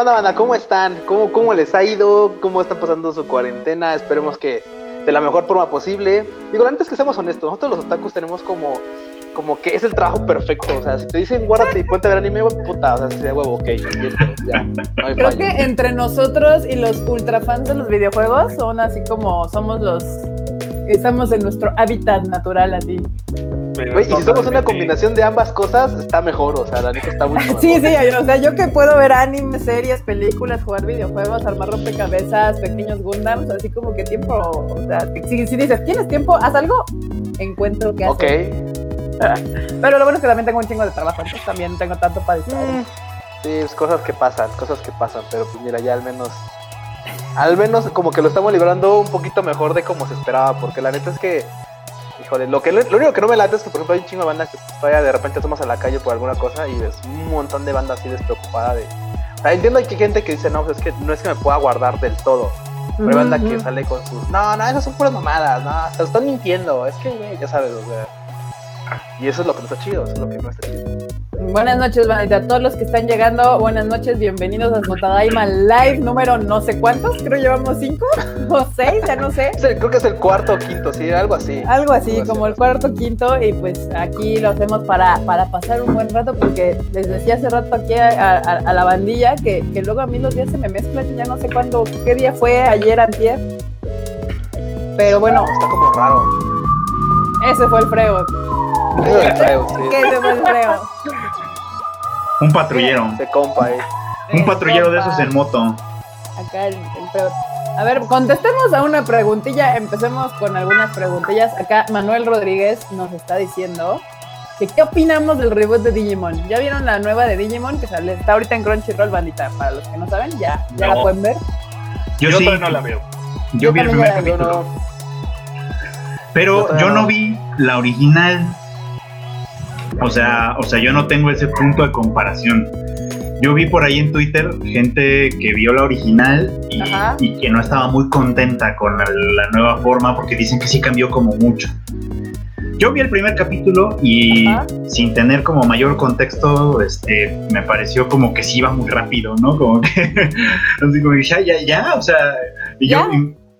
onda, banda? ¿Cómo están? ¿Cómo, ¿Cómo les ha ido? ¿Cómo están pasando su cuarentena? Esperemos que de la mejor forma posible. Digo, antes que seamos honestos, nosotros los otakus tenemos como como que es el trabajo perfecto. O sea, si te dicen guárdate y ponte a ver anime, puta, o sea, sería huevo, ok. Ya, no hay Creo que entre nosotros y los ultra fans de los videojuegos son así como somos los. Estamos en nuestro hábitat natural, así. Y si somos una combinación de ambas cosas, está mejor, o sea, la neta está muy Sí, sí, o sea, yo que puedo ver anime, series, películas, jugar videojuegos, armar rompecabezas, pequeños Gundams, así como que tiempo, o sea, si, si dices, ¿tienes tiempo? ¿Haz algo? Encuentro que hacer. Ok. Pero lo bueno es que también tengo un chingo de trabajo, entonces también tengo tanto para distraer. Mm. Sí, es cosas que pasan, cosas que pasan, pero pues mira, ya al menos, al menos como que lo estamos librando un poquito mejor de como se esperaba, porque la neta es que, híjole, lo, que, lo único que no me late es que, por ejemplo, hay un chingo de banda que vaya de repente tomas a la calle por alguna cosa y ves un montón de banda así despreocupada de... O sea, entiendo que hay gente que dice, no, pues es que no es que me pueda guardar del todo, pero hay banda que sale con sus, no, no, esas son puras mamadas, no, hasta están mintiendo, es que, ya sabes, o sea y eso es lo que no está chido, eso es lo que no está chido. Buenas noches, Vanita. A todos los que están llegando, buenas noches, bienvenidos a Smotadaima Live número no sé cuántos, creo llevamos cinco o seis, ya no sé. creo que es el cuarto o quinto, sí, algo así. Algo así, como el cuarto quinto, y pues aquí lo hacemos para, para pasar un buen rato, porque les decía hace rato aquí a, la bandilla que, que, luego a mí los días se me mezclan, ya no sé cuándo, qué día fue, ayer, antier. Pero bueno. está como raro. Ese fue el freo. Un patrullero. Se compa, eh. Un patrullero de esos en moto. Acá el, A ver, contestemos a una preguntilla. Empecemos con algunas preguntillas. Acá Manuel Rodríguez nos está diciendo que qué opinamos del reboot de Digimon. ¿Ya vieron la nueva de Digimon que sale? Está ahorita en Crunchyroll, bandita. Para los que no saben, ya, ya la pueden ver. Yo, sí. no la veo. Yo, vi el primer capítulo. Pero yo no vi la original. O sea, o sea, yo no tengo ese punto de comparación. Yo vi por ahí en Twitter gente que vio la original y, que no estaba muy contenta con la, nueva forma porque dicen que sí cambió como mucho. Yo vi el primer capítulo y sin tener como mayor contexto, este, me pareció como que sí iba muy rápido, ¿no? Como que, así como que ya, ya, ya, o sea, y yo,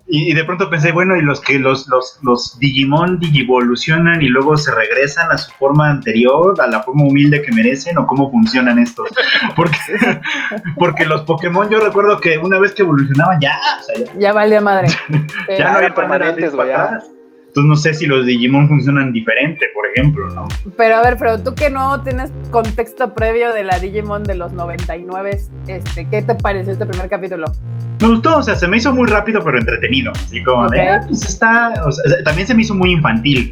y, de pronto pensé, bueno, y los que los, los, los Digimon digivolucionan y luego se regresan a su forma anterior, a la forma humilde que merecen, o cómo funcionan estos. Porque, porque los Pokémon, yo recuerdo que una vez que evolucionaban, ya, ya, ya valía madre. ya no había permanentes. Entonces no sé si los Digimon funcionan diferente, por ejemplo, ¿no? Pero a ver, pero tú que no tienes contexto previo de la Digimon de los 99, este, ¿qué te pareció este primer capítulo? Me gustó, o sea, se me hizo muy rápido pero entretenido, así como de, ah, pues está, o sea, también se me hizo muy infantil,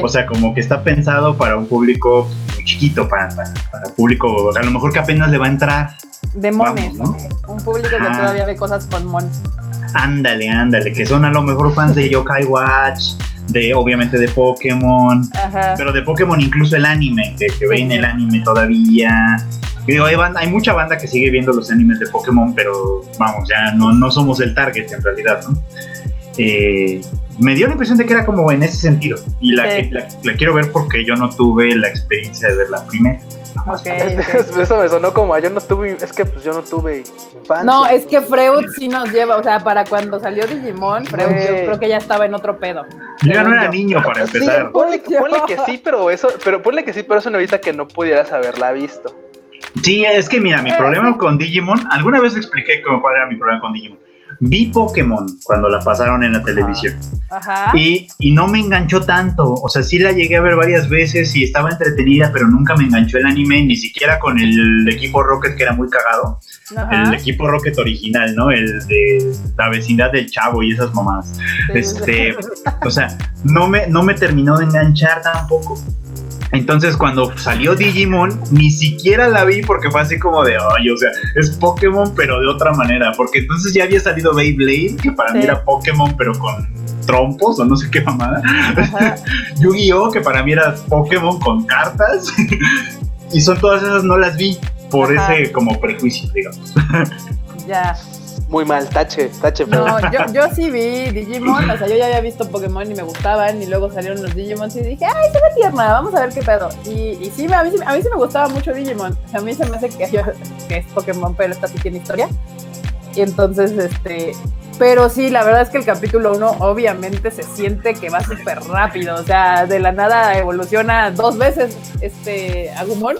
o sea, como que está pensado para un público muy chiquito, para, para, público, a lo mejor que apenas le va a entrar. De mones, ¿no? Un público que todavía ve cosas con mones. Ándale, ándale, que son a lo mejor fans de Yokai Watch, de obviamente de Pokémon, pero de Pokémon incluso el anime, que, que ven el anime todavía. digo, hay, hay, mucha banda que sigue viendo los animes de Pokémon, pero vamos, ya no, no somos el target en realidad, ¿no? Eh, me dio la impresión de que era como en ese sentido. Y la, la, quiero ver porque yo no tuve la experiencia de ver la primera. Eso me sonó como yo no tuve, es que pues yo no tuve No, es que Freud sí nos lleva, o sea, para cuando salió Digimon, Freud yo creo que ya estaba en otro pedo. Yo ya no era niño para empezar. Sí, ponle, que sí, pero eso, pero ponle que sí, pero eso no evita que no pudieras haberla visto. Sí, es que mira, mi problema con Digimon, alguna vez expliqué cómo cuál era mi problema con Digimon Vi Pokémon cuando la pasaron en la televisión. Ajá. Y, y, no me enganchó tanto. O sea, sí la llegué a ver varias veces y estaba entretenida, pero nunca me enganchó el anime, ni siquiera con el equipo Rocket, que era muy cagado. El equipo Rocket original, ¿no? El de la vecindad del chavo y esas mamás. Este, o sea, no me, no me terminó de enganchar tampoco. Entonces cuando salió Digimon, ni siquiera la vi porque fue así como de, ay, o sea, es Pokémon pero de otra manera, porque entonces ya había salido Beyblade, que para mí era Pokémon pero con trompos o no sé qué mamada. Yu-Gi-Oh, que para mí era Pokémon con cartas. y son todas esas no las vi por ese como prejuicio, digamos. ya. Muy mal, tache, tache. No, yo, yo sí vi Digimon, o sea, yo ya había visto Pokémon y me gustaban, y luego salieron los Digimon y dije, ay, ve tierna, vamos a ver qué pedo. Y, y sí, a mí, a mí sí me gustaba mucho Digimon. a mí se me hace que, que es Pokémon, pero esta sí tiene historia. Y entonces, este, pero sí, la verdad es que el capítulo 1 obviamente se siente que va súper rápido. O sea, de la nada evoluciona dos veces este Agumon.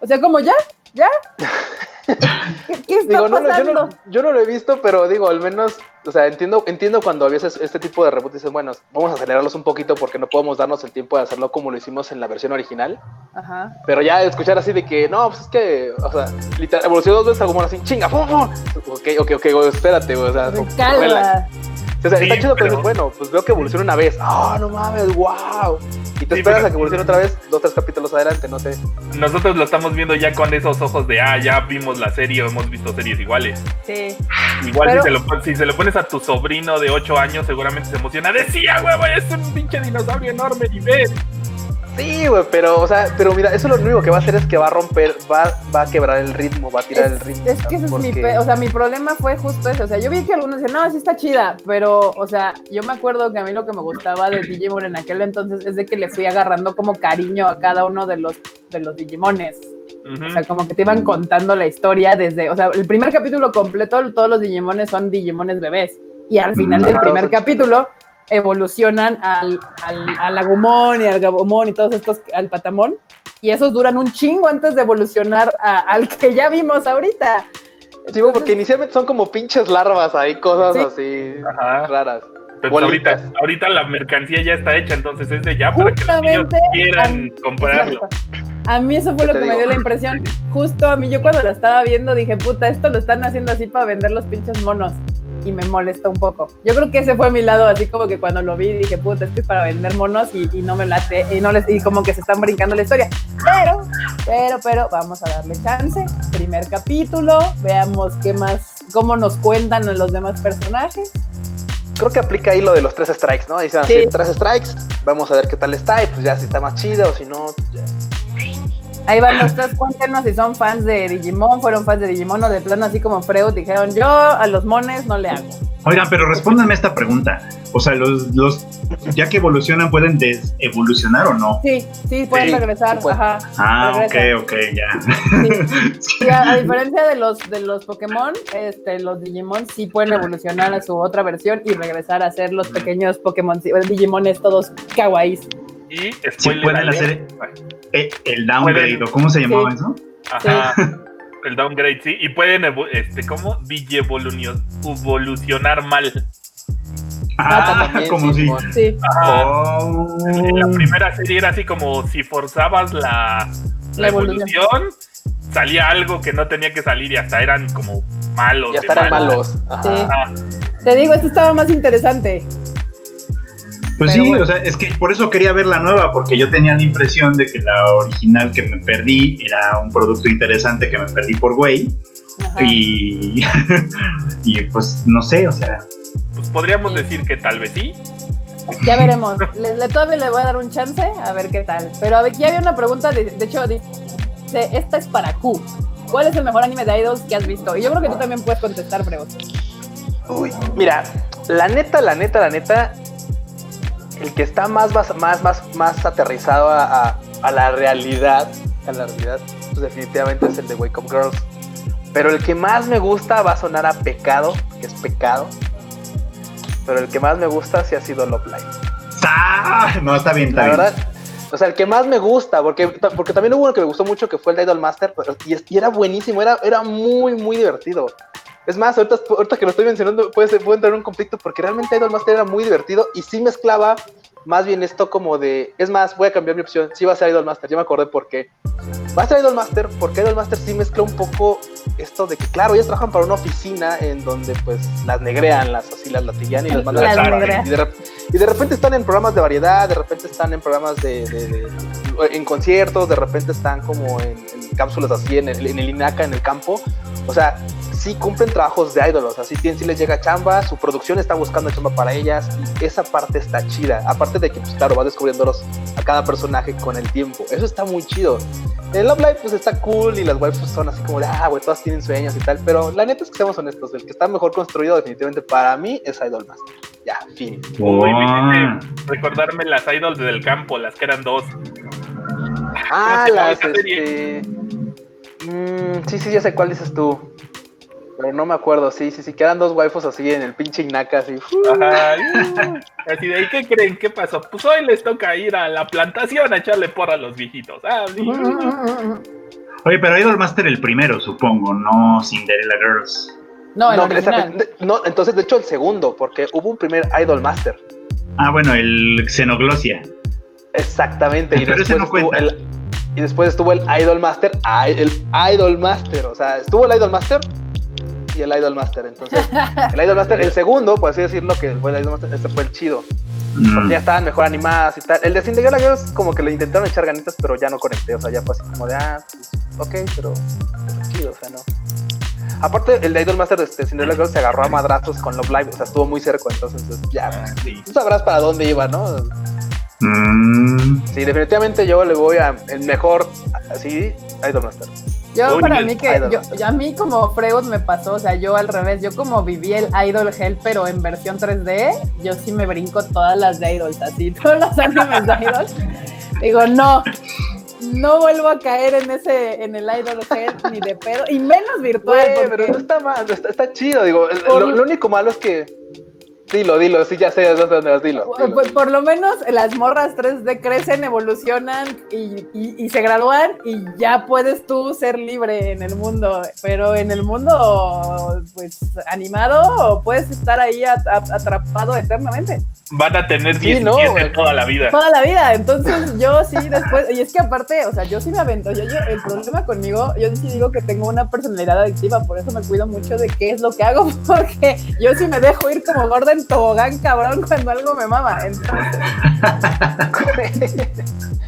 o sea, como ya, ya. ¿Qué, está digo, pasando? yo, no, lo he visto, pero digo, al menos, o sea, entiendo, entiendo cuando a veces este tipo de reboots dicen, bueno, vamos a acelerarlos un poquito porque no podemos darnos el tiempo de hacerlo como lo hicimos en la versión original. Ajá. Pero ya escuchar así de que, no, pues es que, o sea, literal, evolucionó dos veces como así, chinga, ¡fum, Ok, ok, ok, espérate, o sea, o sea, está chido, pero... bueno, pues veo que evoluciona una vez. ¡Ah, no mames! ¡Wow! Y te esperas a que evolucione otra vez, dos, tres capítulos adelante, no sé. Nosotros lo estamos viendo ya con esos ojos de, ah, ya vimos la serie, hemos visto series iguales. Sí. Igual si, se lo, si se lo pones a tu sobrino de 8 años, seguramente se emociona. Decía, huevo, es un pinche dinosaurio enorme y ve. Sí, güey, pero, o sea, pero mira, eso lo único que va a hacer es que va a romper, va, va a quebrar el ritmo, va a tirar el ritmo. Es que ese es mi, o sea, mi problema fue justo eso, o sea, yo vi que algunos decían, no, sí está chida, pero, o sea, yo me acuerdo que a mí lo que me gustaba de Digimon en aquel entonces es de que le fui agarrando como cariño a cada uno de los, de los Digimones. O sea, como que te iban contando la historia desde, o sea, el primer capítulo completo, todos los Digimones son Digimones bebés. Y al final del primer capítulo evolucionan al, al, Agumon y al Gabumon y todos estos, al Patamón, y esos duran un chingo antes de evolucionar al que ya vimos ahorita. Sí, porque inicialmente son como pinches larvas ahí, cosas así raras. Pero ahorita, ahorita la mercancía ya está hecha, entonces es de ya para que los niños quieran comprarlo. A mí eso fue lo que me dio la impresión. Justo a mí, yo cuando la estaba viendo dije, puta, esto lo están haciendo así para vender los pinches monos y me molestó un poco. Yo creo que ese fue mi lado, así como que cuando lo vi dije, puta, es para vender monos y, no me late, y, no les, y como que se están brincando la historia. Pero, pero, pero, vamos a darle chance. Primer capítulo, veamos qué más, cómo nos cuentan los demás personajes. Creo que aplica ahí lo de los tres strikes, ¿no? Dicen así, tres strikes, vamos a ver qué tal está y pues ya si está más chido o si no, ya Ahí van los tres, cuéntenos si son fans de Digimon, fueron fans de Digimon o de plano así como Freud dijeron, yo a los mones no le hago. Oigan, pero respóndanme esta pregunta. O sea, los, los ya que evolucionan, ¿pueden desevolucionar o no? Sí, sí, pueden regresar. Ajá. Ah, ok, ok, ya. a, diferencia de los de los Pokémon, este, los Digimon sí pueden evolucionar a su otra versión y regresar a ser los pequeños Pokémon, Digimones todos kawaiis. Y sí pueden hacer eh, el downgrade, ¿o cómo se llamaba eso? Ajá. El downgrade, sí. Y pueden, este, ¿cómo? evolucionar mal. Ah, como si. Sí. Oh. La primera serie era así como si forzabas la, la, evolución, salía algo que no tenía que salir y hasta eran como malos. Ya estaban malos. Ajá. Te digo, esto estaba más interesante. Pues sí, o sea, es que por eso quería ver la nueva, porque yo tenía la impresión de que la original que me perdí era un producto interesante que me perdí por güey. Y, y pues no sé, o sea. Pues podríamos decir que tal vez sí. Ya veremos. le, todavía le voy a dar un chance a ver qué tal. Pero aquí había una pregunta, de, de hecho, dice, esta es para Q. ¿Cuál es el mejor anime de idols que has visto? Y yo creo que tú también puedes contestar, Freud. Uy, mira, la neta, la neta, la neta, el que está más, más, más, más aterrizado a, la realidad, a la realidad, pues definitivamente es el de Wake Up Girls. Pero el que más me gusta va a sonar a pecado, que es pecado. Pero el que más me gusta sí ha sido Love Live. ¡Ah! No, está bien, La verdad, o sea, el que más me gusta, porque, porque también hubo uno que me gustó mucho que fue el de Idol Master, y, y, era buenísimo, era, era muy, muy divertido. Es más, ahorita, que lo estoy mencionando, puede, puede entrar en un conflicto porque realmente Idolmaster era muy divertido y sí mezclaba más bien esto como de. Es más, voy a cambiar mi opción. Sí va a ser Idolmaster, ya me acordé por qué. Va a ser Idolmaster porque Idolmaster sí mezcla un poco esto de que, claro, ellos trabajan para una oficina en donde pues las negrean, las así las latillan y las mandan a la y de, y de repente están en programas de variedad, de repente están en programas de, en conciertos, de repente están como en, cápsulas así en el, en el INACA, en el campo. O sea, sí cumplen trabajos de ídolos, así sí les llega chamba, su producción está buscando chamba para ellas y esa parte está chida. Aparte de que, pues claro, vas descubriéndolos a cada personaje con el tiempo. Eso está muy chido. En Love Live pues está cool y las waifus son así como de, ah, güey, todas tienen sueños y tal, pero la neta es que seamos honestos, el que está mejor construido definitivamente para mí es Idol Master. Ya, fin. Uy, recordarme las idols del campo, las que eran dos. Ah, las este... Mm, sí, sí, ya sé cuál dices tú. Pero no me acuerdo, sí, sí, sí, quedan dos waifus así en el pinche Inaka, así. Ajá, así de ahí, ¿qué creen? ¿Qué pasó? Pues hoy les toca ir a la plantación a echarle porra a los viejitos. Ah, Oye, pero Idol Master el primero, supongo, no Cinderella Girls. No, el no, no, entonces de hecho el segundo, porque hubo un primer Idol Master. Ah, bueno, el Xenoglosia. Exactamente, y después, estuvo el, y después estuvo el Idol Master, el Idol Master, o sea, estuvo el Idol Master y el Idol Master. Entonces, el Idol Master, el segundo, por así decirlo, que fue el Idol Master, este fue el chido. Mm. Porque ya estaban mejor animadas y tal. El de Cinderella Girls como que le intentaron echar ganitas, pero ya no conecté. O sea, ya fue así como de, ah, pues, ok, pero chido, o sea, no. Aparte, el de Idol Master de Cinderella Girls se agarró a madrazos con Love Live, o sea, estuvo muy cerca, entonces ya, sí. tú sabrás para dónde iba, ¿no? Mm. Sí, definitivamente yo le voy a el mejor, así, Idol Master. Yo para mí que, yo, a mí como Freud me pasó, o sea, yo al revés, yo como viví el Idol Hell, pero en versión 3D, yo sí me brinco todas las de Idols, así, todos los animes de Idols. Digo, no, no vuelvo a caer en ese, en el Idol Hell ni de pedo, y menos virtual. pero no está mal, está, chido, digo, lo único malo es que Dilo, dilo, sí, ya sé de dónde vas, dilo. Por, lo menos las morras 3D crecen, evolucionan y, se gradúan y ya puedes tú ser libre en el mundo. Pero en el mundo, pues, animado, puedes estar ahí atrapado eternamente. Van a tener 17 toda la vida. Toda la vida. Entonces, yo sí después. Y es que aparte, o sea, yo sí me avento. Yo, el problema conmigo, yo sí digo que tengo una personalidad adictiva, por eso me cuido mucho de qué es lo que hago, porque yo sí me dejo ir como gorda tobogán cabrón cuando algo me mama. Entonces.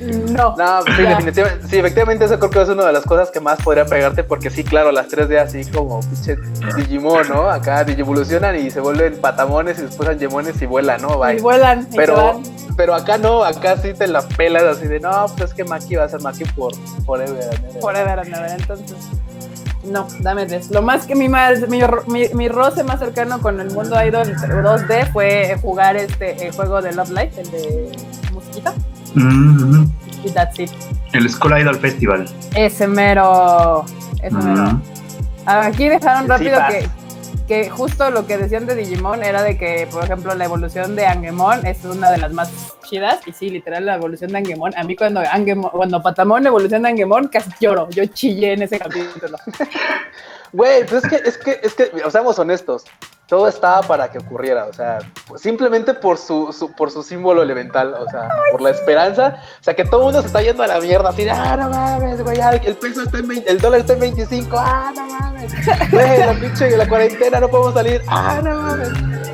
no. No, sí, definitivamente, sí, efectivamente eso creo que es una de las cosas que más podría pegarte porque sí, claro, las 3D así como pinche Digimon, ¿no? Acá digivolucionan y se vuelven patamones y después angemones y vuelan, ¿no? Y vuelan. pero, pero acá no, acá sí te la pelas así de, no, pues es que Maki va a ser Maki por forever. Forever and ever, entonces. No, dame tres. Lo más que mi, más, mi, mi, roce más cercano con el mundo idol 2D fue jugar este el juego de Love Life, el de musiquita. Mm-hmm. Y that's it. El School Idol Festival. Ese mero. Ese mero. Mm-hmm. Aquí dejaron rápido que que justo lo que decían de Digimon era de que, por ejemplo, la evolución de Angemon es una de las más chidas. Y sí, literal, la evolución de Angemon. A mí cuando, Angemon, cuando Patamon evoluciona Angemon, casi lloro. Yo chillé en ese capítulo. Güey, pues es que, es que, es que, o seamos honestos todo estaba para que ocurriera, o sea, simplemente por su, por su símbolo elemental, o sea, por la esperanza, o sea, que todo el mundo se está yendo a la mierda, así ah, no mames, güey, el peso está en 20, el dólar está en 25, ah, no mames, güey, la pinche, la cuarentena no podemos salir, ah, no mames,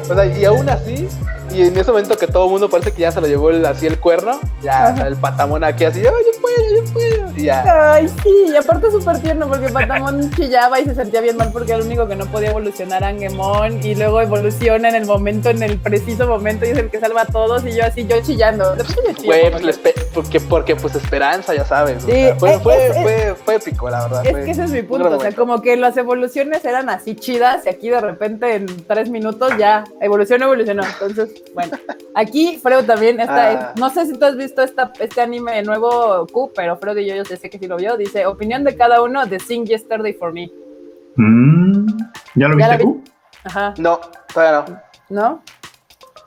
o sea, y aún así, y en ese momento que todo el mundo parece que ya se lo llevó así el cuerno, ya el patamón aquí así, ay, yo puedo, yo puedo. Y ya. Ay, sí, y aparte súper tierno porque patamón chillaba y se sentía bien mal porque era el único que no podía evolucionar a Angemon y luego evoluciona en el momento, en el preciso momento y es el que salva a todos y yo así, yo chillando. Güey, pues porque, porque pues esperanza, ya sabes. Sí, fue, fue, fue, épico, la verdad. Es que ese es mi punto, o sea, como que las evoluciones eran así chidas y aquí de repente en tres minutos ya evolucionó, evolucionó. Entonces, bueno, aquí Freud también está. Ah. No sé si tú has visto esta, este anime nuevo Q, pero Freud y yo, yo sé que sí lo vio. Dice: Opinión de cada uno de Sing Yesterday for Me. Mm, ¿Ya lo viste Q? Ajá. No, todavía no. ¿No?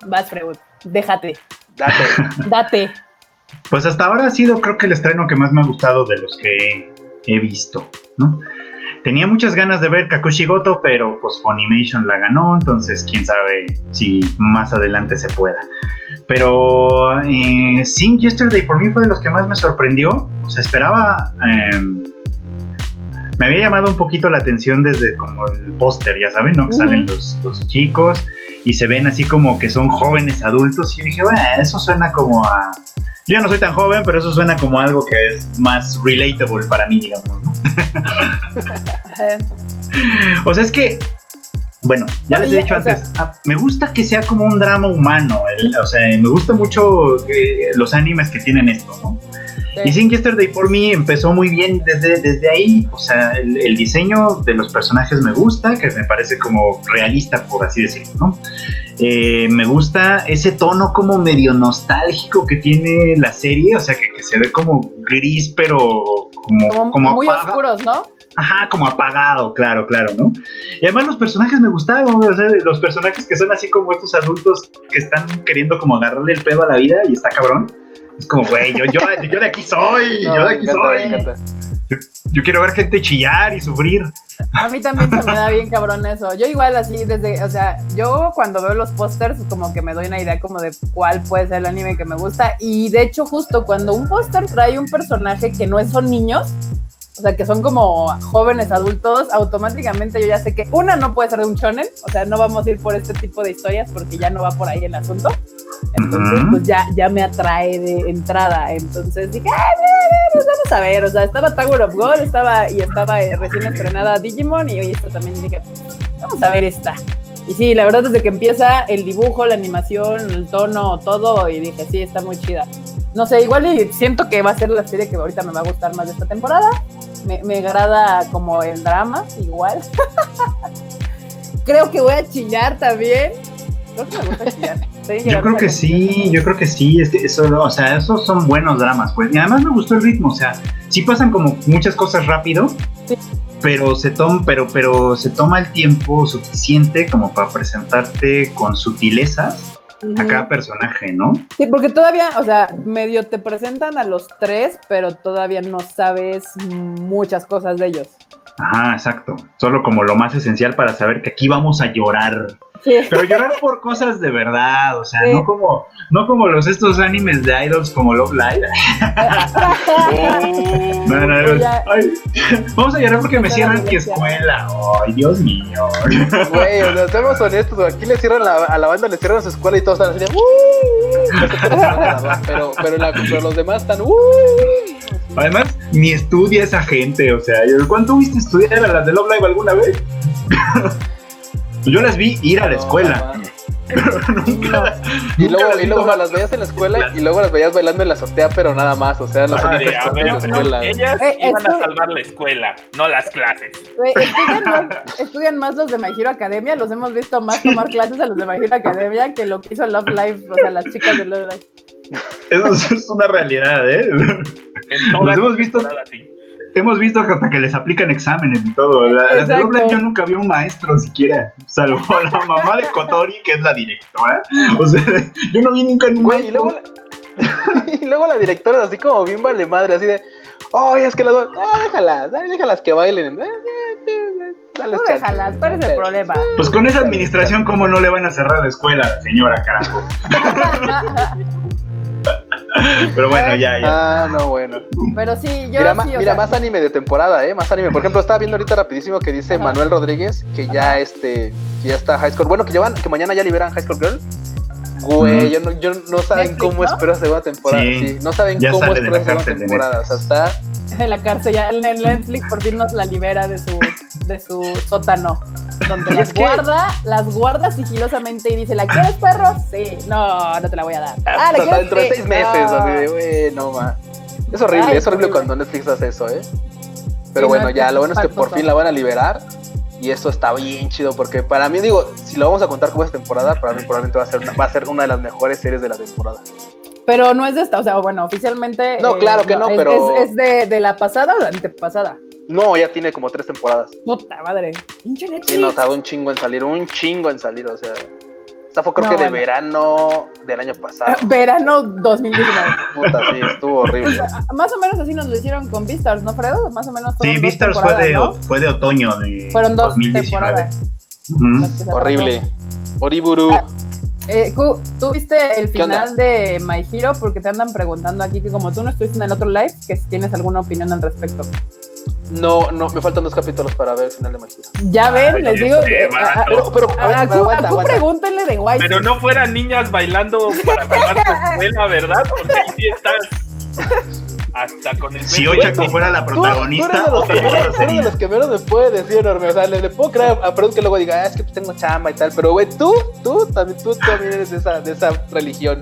Vas, Freud. Déjate. Date. Date. Pues hasta ahora ha sido, creo que el estreno que más me ha gustado de los que he visto, ¿no? Tenía muchas ganas de ver Kakushigoto, pero pues Funimation la ganó, entonces quién sabe si más adelante se pueda. Pero eh, Sing Yesterday por mí fue de los que más me sorprendió. O sea, esperaba. Em, me había llamado un poquito la atención desde como el póster, ya saben, ¿no? Que salen los, los, chicos y se ven así como que son jóvenes adultos. Y yo dije, bueno, eso suena como a. Yo no soy tan joven, pero eso suena como algo que es más relatable para mí, digamos, ¿no? o sea, es que bueno, ya les he dicho antes, ah, me gusta que sea como un drama humano, o sea, me gusta mucho eh, los animes que tienen esto, ¿no? Y Sin Yesterday por mí empezó muy bien desde, desde ahí, o sea, el, diseño de los personajes me gusta, que me parece como realista, por así decirlo, ¿no? Eh, me gusta ese tono como medio nostálgico que tiene la serie, o sea, que, se ve como gris, pero como... como, muy oscuros, ¿no? Ajá, como apagado, claro, claro, ¿no? Y además los personajes me gustaban, o sea, los personajes que son así como estos adultos que están queriendo como agarrarle el pedo a la vida y está cabrón. Es como, güey, yo, yo, yo, de aquí soy, yo de aquí soy. Yo, quiero ver gente chillar y sufrir. A mí también se me da bien cabrón eso. Yo igual así desde, o sea, yo cuando veo los pósters como que me doy una idea como de cuál puede ser el anime que me gusta y de hecho justo cuando un póster trae un personaje que no son niños, o sea, que son como jóvenes adultos, automáticamente yo ya sé que una no puede ser de un shonen, o sea, no vamos a ir por este tipo de historias porque ya no va por ahí el asunto. Entonces, pues ya, ya me atrae de entrada. Entonces dije, pues vamos a ver, o sea, estaba Tower of God, estaba y estaba eh, recién estrenada Digimon y hoy esto también dije, vamos a ver esta. Y sí, la verdad desde que empieza el dibujo, la animación, el tono, todo, y dije, sí, está muy chida. No sé, igual siento que va a ser la serie que ahorita me va a gustar más de esta temporada. Me, me agrada como el drama, igual. creo que voy a chillar también. Creo que me gusta chillar. yo creo que sí, yo creo que sí, es que eso, o sea, esos son buenos dramas, pues. Y además me gustó el ritmo, o sea, sí pasan como muchas cosas rápido, pero se toma, pero, pero se toma el tiempo suficiente como para presentarte con sutilezas a cada personaje, ¿no? Sí, porque todavía, o sea, medio te presentan a los tres, pero todavía no sabes muchas cosas de ellos. Ajá, exacto. Solo como lo más esencial para saber que aquí vamos a llorar pero llorar por cosas de verdad, o sea, no como no como los estos animes de idols como Love Live. no, no, vamos a llorar porque me cierran mi escuela. Ay, Dios mío. Güey, o sea, seamos honestos, aquí le cierran la, a la banda, le cierran su escuela y todos están así pero, pero, la, pero los demás están Además, ni estudia esa gente, o sea, ¿cuánto viste estudiar a las de Love Live alguna vez? Yo las vi ir a la escuela. nunca, y luego, y luego las veías en la escuela y luego las veías bailando en la azotea, pero nada más, o sea, las ah, Ellas eh, iban a salvar la escuela, no las clases. estudian, más, los de My Hero Academia, los hemos visto más tomar clases a los de My Hero Academia que lo que hizo Love Live, o sea, las chicas de Love Live. Eso es una realidad, ¿eh? Los hemos visto hemos visto hasta que les aplican exámenes y todo. La, yo nunca vi un maestro siquiera, salvo la mamá de Kotori, que es la directora. O sea, yo no vi nunca ningún y luego, la, y luego la directora es así como bien vale madre, así de, oh, es que las ah, déjalas, déjalas que bailen. Dale no déjalas, ¿cuál es el problema? Pues con esa administración, ¿cómo no le van a cerrar la escuela, señora, carajo? Pero bueno, ya, ya. Ah, no, bueno. Pero sí, yo Mira, sí, mira más anime de temporada, ¿eh? Más anime. Por ejemplo, estaba viendo ahorita rapidísimo que dice Manuel Rodríguez que ya este, que ya está High School. Bueno, que llevan, que mañana ya liberan High School Girl. Güey, yo no, yo no saben cómo espero la segunda temporada. Sí. no saben cómo espero la segunda temporada. O sea, está en la cárcel, ya en Netflix por fin nos la libera de su, de su sótano. Donde las guarda, las guarda sigilosamente y dice, ¿la quieres, perro? Sí, no, no te la voy a dar. Ah, dentro de seis meses, no. ma. Es horrible, es horrible cuando Netflix hace eso, ¿eh? Pero bueno, ya, lo bueno es que por fin la van a liberar. Y eso está bien chido, porque para mí, digo, si lo vamos a contar como esta temporada, para mí probablemente va a ser una, va a ser una de las mejores series de la temporada. Pero no es de esta, o sea, bueno, oficialmente. No, claro que no, pero. ¿Es, de, de, la pasada o la antepasada? No, ya tiene como tres temporadas. Puta madre. Sí, no, tardó un chingo en salir, un chingo en salir, o sea. Esta fue creo que de verano del año pasado. verano 2019. Puta, sí, estuvo horrible. más o menos así nos lo hicieron con Vistars, ¿no, Fredo? Más o menos. Sí, Vistars fue de, fue de otoño de Fueron dos temporadas. Horrible. Oriburu. Ah, eh, ¿Tú viste el final de My Hero? Porque te andan preguntando aquí que como tú no estuviste en el otro live, que si tienes alguna opinión al respecto. No, no, me faltan dos capítulos para ver el final de My Hero. Ya ven, les digo. pero, pero, a, ver, pregúntenle de White. Pero no fueran niñas bailando para salvar tu escuela, ¿verdad? Porque ahí sí estás. Hasta con el Si Ochako fuera la protagonista, tú, eres de los, que menos me puede decir enorme. O sea, le, puedo creer a perdón que luego diga, ah, es que tengo chamba y tal. Pero, güey, tú, tú también, tú también eres de esa, de esa religión.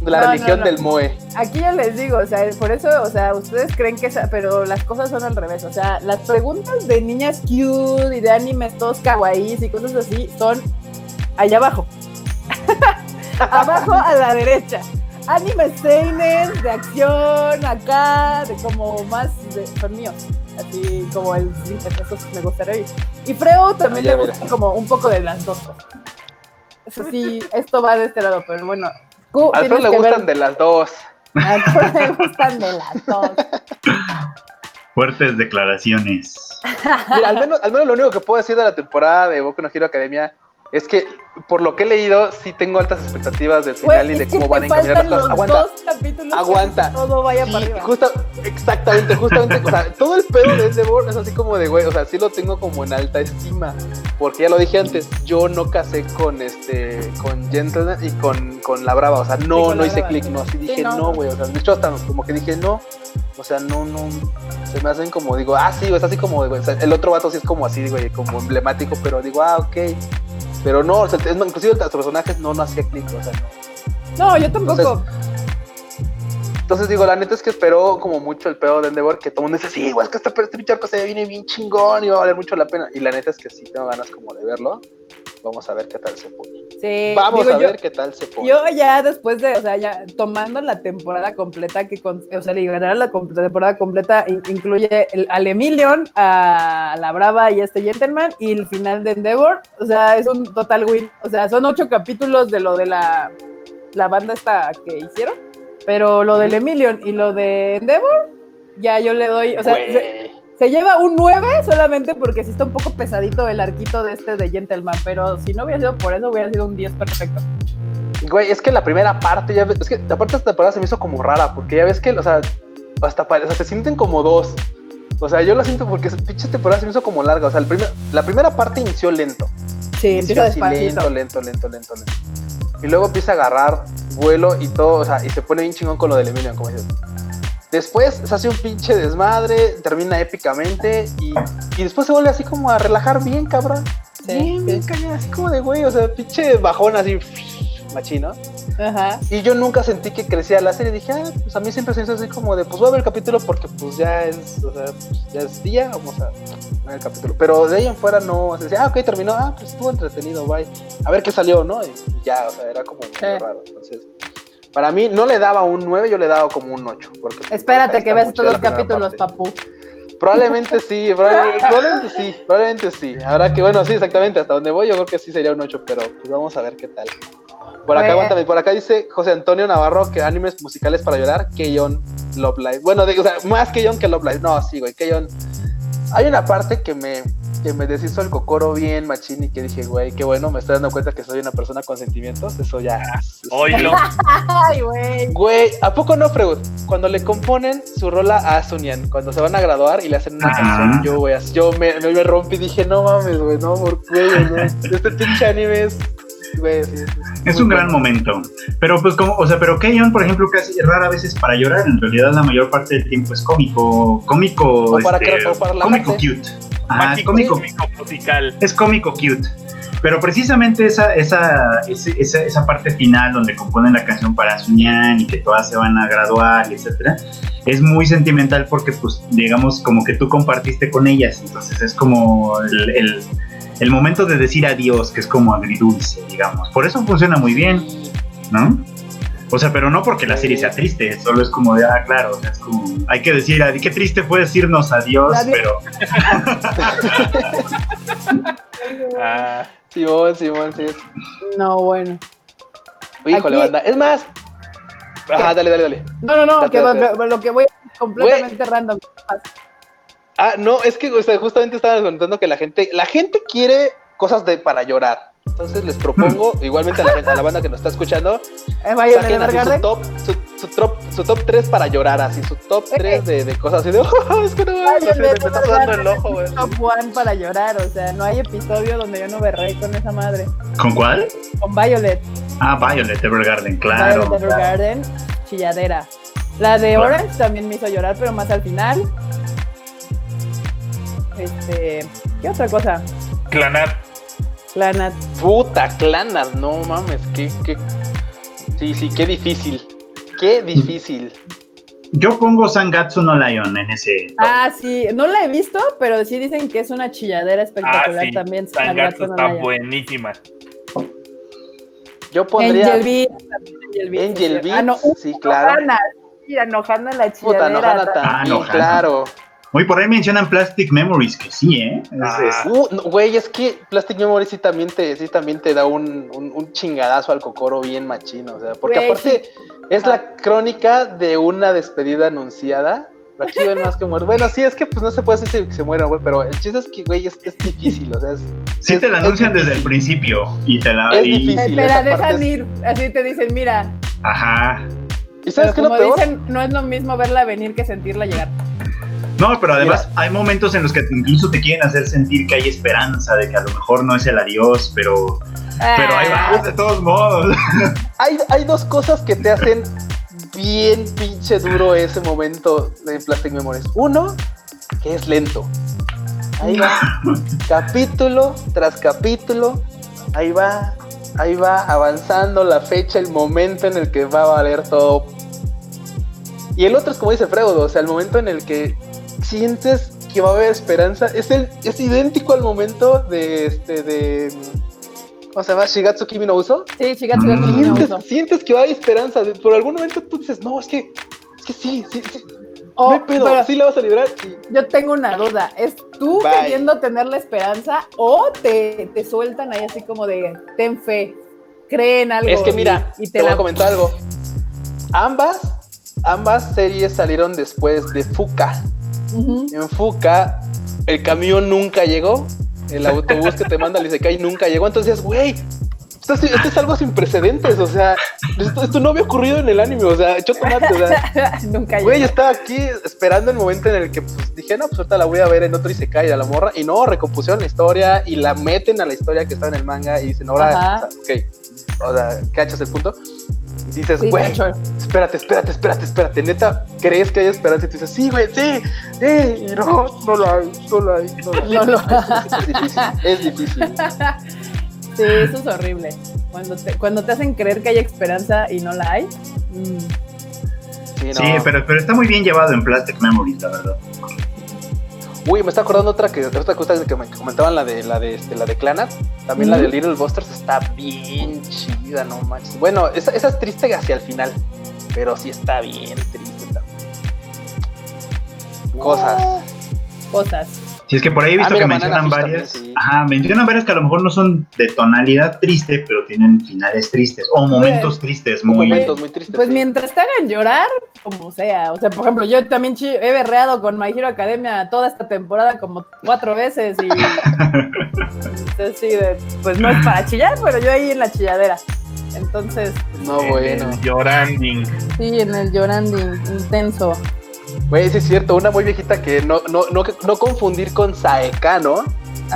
De la religión del Moe. Aquí yo les digo, o sea, por eso, o sea, ustedes creen que, pero las cosas son al revés. O sea, las preguntas de niñas cute y de animes todos kawaiis y cosas así son allá abajo. abajo a la derecha anime seinen de acción acá, de como más de, son míos. Así como el esos me gustaría ir. Y Freo también le gusta como un poco de las dos. Eso sí, esto va de este lado, pero bueno. A Freo le gustan de las dos. A Freo le gustan de las dos. Fuertes declaraciones. Mira, al menos, al menos lo único que puedo decir de la temporada de Boku no Hero Academia es que por lo que he leído, sí tengo altas expectativas del final y de cómo van a encaminar las cosas. Aguanta. Aguanta. Todo vaya para arriba. Justa, exactamente, justamente. o sea, todo el pedo de Endeavor es así como de güey. O sea, sí lo tengo como en alta estima. Porque ya lo dije antes, yo no casé con este, con Gentleman y con, con la Brava. O sea, no, no hice clic, no. Así dije, no, güey. o sea, de hecho, hasta como que dije, no. O sea, no, no. Se me hacen como, digo, ah, sí, es así como, güey. O sea, el otro vato sí es como así, güey, como emblemático, pero digo, ah, ok. Pero no, o sea, inclusive los personajes no, no hacía clic, o sea, no. No, yo tampoco. Entonces, digo, la neta es que esperó como mucho el pedo de Endeavor, que todo el mundo dice, sí, güey, es que este, este pinche se viene bien chingón y va a valer mucho la pena. Y la neta es que sí tengo ganas como de verlo. Vamos a ver qué tal se pone. Sí, Vamos a ver qué tal se pone. Yo ya después de, o sea, ya tomando la temporada completa, que con, o sea, la temporada completa incluye el, al Emilion, a la Brava y a este Gentleman, y el final de Endeavor, o sea, es un total win. O sea, son ocho capítulos de lo de la, la banda esta que hicieron, pero lo del Emilion y lo de Endeavor, ya yo le doy, o sea, se lleva un 9 solamente porque sí está un poco pesadito el arquito de este de Gentleman, pero si no hubiera sido por eso, hubiera sido un 10 perfecto. Güey, es que la primera parte, ya ves, es que aparte esta temporada se me hizo como rara, porque ya ves que, o sea, hasta o sea, se sienten como dos. O sea, yo lo siento porque esa pinche temporada se me hizo como larga. O sea, el primer, la primera parte inició lento. Sí, inició así lento, lento, lento, lento, lento. Y luego empieza a agarrar vuelo y todo, o sea, y se pone bien chingón con lo del Emilion, como dices. Después se hace un pinche desmadre, termina épicamente y, y después se vuelve así como a relajar bien, cabrón. Sí, bien, bien así como de güey, o sea, pinche bajón así, machino. Ajá. Y yo nunca sentí que crecía la serie. Dije, ah, pues a mí siempre se hizo así como de, pues voy a ver el capítulo porque pues ya es, o sea, pues, ya es día, vamos a ver el capítulo. Pero de ahí en fuera no, se decía, ah, ok, terminó, ah, pues estuvo entretenido, bye. A ver qué salió, ¿no? Y ya, o sea, era como muy raro. Entonces, para mí no le daba un 9, yo le daba como un 8. Porque Espérate que veas todos los capítulos, papu. Probablemente sí, probablemente, sí, probablemente sí. Ahora que, bueno, sí, exactamente, hasta donde voy yo creo que sí sería un 8, pero pues vamos a ver qué tal. Por acá, aguántame, por acá dice José Antonio Navarro que animes musicales para llorar, Keyon Love Live. Bueno, o sea, más Keyon que Love Live. No, sí, güey, Keyon. Hay una parte que me, que me deshizo el cocoro bien, machín, y que dije, güey, qué bueno, me estoy dando cuenta que soy una persona con sentimientos, eso ya. Oílo. Ay, güey. Güey, ¿a poco no, Freud? Cuando le componen su rola a Sunyan, cuando se van a graduar y le hacen una canción, yo, güey, yo me, me, rompí y dije, no mames, güey, no, por qué, no. Este pinche anime es es un gran momento. Pero pues como, o sea, pero Keyon, por ejemplo, casi rara vez es para llorar, en realidad la mayor parte del tiempo es cómico, cómico, para este, cómico cute. Cómico, musical. Es cómico cute. Pero precisamente esa, esa, esa, esa, parte final donde componen la canción para Suñan y que todas se van a graduar, etcétera, es muy sentimental porque, pues, digamos, como que tú compartiste con ellas. Entonces es como el el momento de decir adiós, que es como agridulce, digamos. Por eso funciona muy bien, ¿no? O sea, pero no porque la serie sea triste, solo es como de, ah, claro, es como, hay que decir, qué triste fue decirnos adiós, pero... ah, Simón, Simón, sí. No, bueno. Híjole, banda. Es más... Ajá, dale, dale, dale. No, no, no, que Lo, que voy es completamente random. Ah, no, es que justamente estaba contando que la gente, la gente quiere cosas de para llorar. Entonces les propongo, igualmente a la, gente, a la banda que nos está escuchando, saquen así su top, su, top, su top 3 para llorar, así su top 3 de, de cosas así de, oh, es que no, me, me está sudando el ojo, güey. Top 1 para llorar, o sea, no hay episodio donde yo no berré con esa madre. ¿Con cuál? Con Violet. Ah, Violet Evergarden, claro. Violet Evergarden, chilladera. La de Orange también me hizo llorar, pero más al final. Este, ¿qué otra cosa? Clanat. Clanat. Puta, Clanat, no mames, qué, qué. Sí, sí, qué difícil. Qué difícil. Yo pongo Sangatsu no Lion en ese. Ah, sí, no la he visto, pero sí dicen que es una chilladera espectacular ah, sí. también. Sangatsu está buenísima. Yo pondría. Angel Beats. Angel Beats. Ah, no, sí, claro. Sí, Anohana la chilladera. ah, no, claro. Hoy por ahí mencionan Plastic Memories, que sí, ¿eh? Ah. Uh, güey, es que Plastic Memories sí también te, sí también te da un, un, chingadazo al cocoro bien machino, o sea, porque aparte es la crónica de una despedida anunciada. Aquí ven más que muerto. Bueno, sí, es que pues no se puede decir que se muera, güey, pero el chiste es que, güey, es, es difícil, o sea, es, Sí te la anuncian desde el principio y te la... Es difícil. Te la dejan ir, así te dicen, mira. Ajá. ¿Y sabes qué lo peor? dicen, no es lo mismo verla venir que sentirla llegar. No, pero además hay momentos en los que incluso te quieren hacer sentir que hay esperanza, de que a lo mejor no es el adiós, pero, pero ahí va, de todos modos. Hay, hay dos cosas que te hacen bien pinche duro ese momento de Plastic Memories. Uno, que es lento. Ahí va, capítulo tras capítulo, ahí va, ahí va avanzando la fecha, el momento en el que va a valer todo. Y el otro es como dice Freud, o sea, el momento en el que sientes que va a haber esperanza. Es, el, es idéntico al momento de este de. ¿Cómo se llama? Shigatsu Kimi no Uso. Sí, Shigatsu Kimi no Uso. Sientes que va a haber esperanza. Por algún momento tú dices, no, es que. Es que sí, sí, sí. Oh, no pedo, sí la vas a librar. Yo tengo una duda. ¿Es tú queriendo tener la esperanza o te, te, sueltan ahí así como de ten fe, creen algo? Es que mira, y, te, voy a comentar algo. Ambas, ambas series salieron después de Fuka. En Fuca, el camión nunca llegó. El autobús que te manda al Isekai nunca llegó. Entonces, güey, esto, es algo sin precedentes. O sea, esto, no había ocurrido en el anime. O sea, hecho tomate. O sea, nunca Güey, yo estaba aquí esperando el momento en el que pues, dije, no, pues ahorita la voy a ver en otro Isekai a la morra. Y no, recompusieron la historia y la meten a la historia que está en el manga y dicen, ahora, ok, o sea, ¿cachas el punto? Y dices, güey, espérate, espérate, espérate, espérate. Neta, ¿crees que hay esperanza? Y tú dices, sí, güey, sí, sí. Y no, no lo hay, no lo hay, no lo hay. Es, difícil, es difícil. Sí, eso es horrible. Cuando te, cuando te hacen creer que hay esperanza y no la hay. Mm. Sí, sí pero, pero está muy bien llevado en Plastic Memories, la verdad. Uy, me está acordando otra que otra cosa que me comentaban la de la de este, la de Clanat, también la de Little Busters está bien chida, no manches. Bueno, esa, esa, es triste hacia el final, pero sí está bien triste también. Cosas. Cosas. Si es que por ahí he visto ah, que mencionan varias. Ajá, mencionan varias que a lo mejor no son de tonalidad triste, pero tienen finales tristes o momentos tristes muy, momentos muy tristes. Pues mientras te hagan llorar, como sea. O sea, por ejemplo, yo también he berreado con My Hero Academia toda esta temporada como cuatro veces y. Entonces, sí, pues no es para chillar, pero yo ahí en la chilladera. Entonces. No, bueno. Lloranding. Sí, en el lloranding intenso. Güey, sí es cierto, una muy viejita que no, no, no, no confundir con Saekano.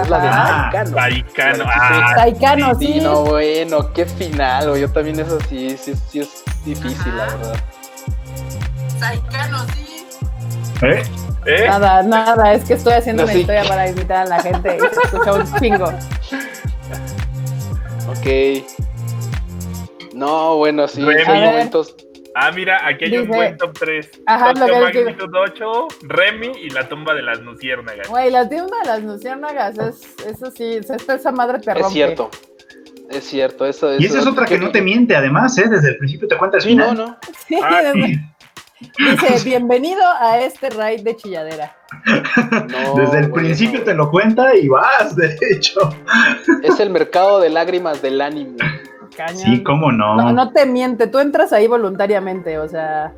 Es la de Saekano. Saekano, ah. Saekano, sí. Sí, no, bueno, qué final, Yo también eso sí, sí, sí es difícil, la verdad. Saekano, sí. ¿Eh? ¿Eh? Nada, nada, es que estoy haciendo una historia para invitar a la gente y se escucha un chingo. Ok. No, bueno, sí, hay momentos Ah, mira, aquí hay un buen top 3. Ajá, Tokyo lo que Magnitud 8, Remy y la tumba de las luciérnagas. Güey, la tumba de las luciérnagas, es, eso sí, esta, esa madre te rompe. Es cierto. Es cierto, eso es. Y esa es otra que no te miente, además, ¿eh? Desde el principio te cuenta el sí, no, no. Sí, ah, Dice, bienvenido a este raid de chilladera. No, Desde el principio te lo cuenta y vas, de hecho. Es el mercado de lágrimas del ánimo. Sí, cómo no? no. No te miente, tú entras ahí voluntariamente, o sea.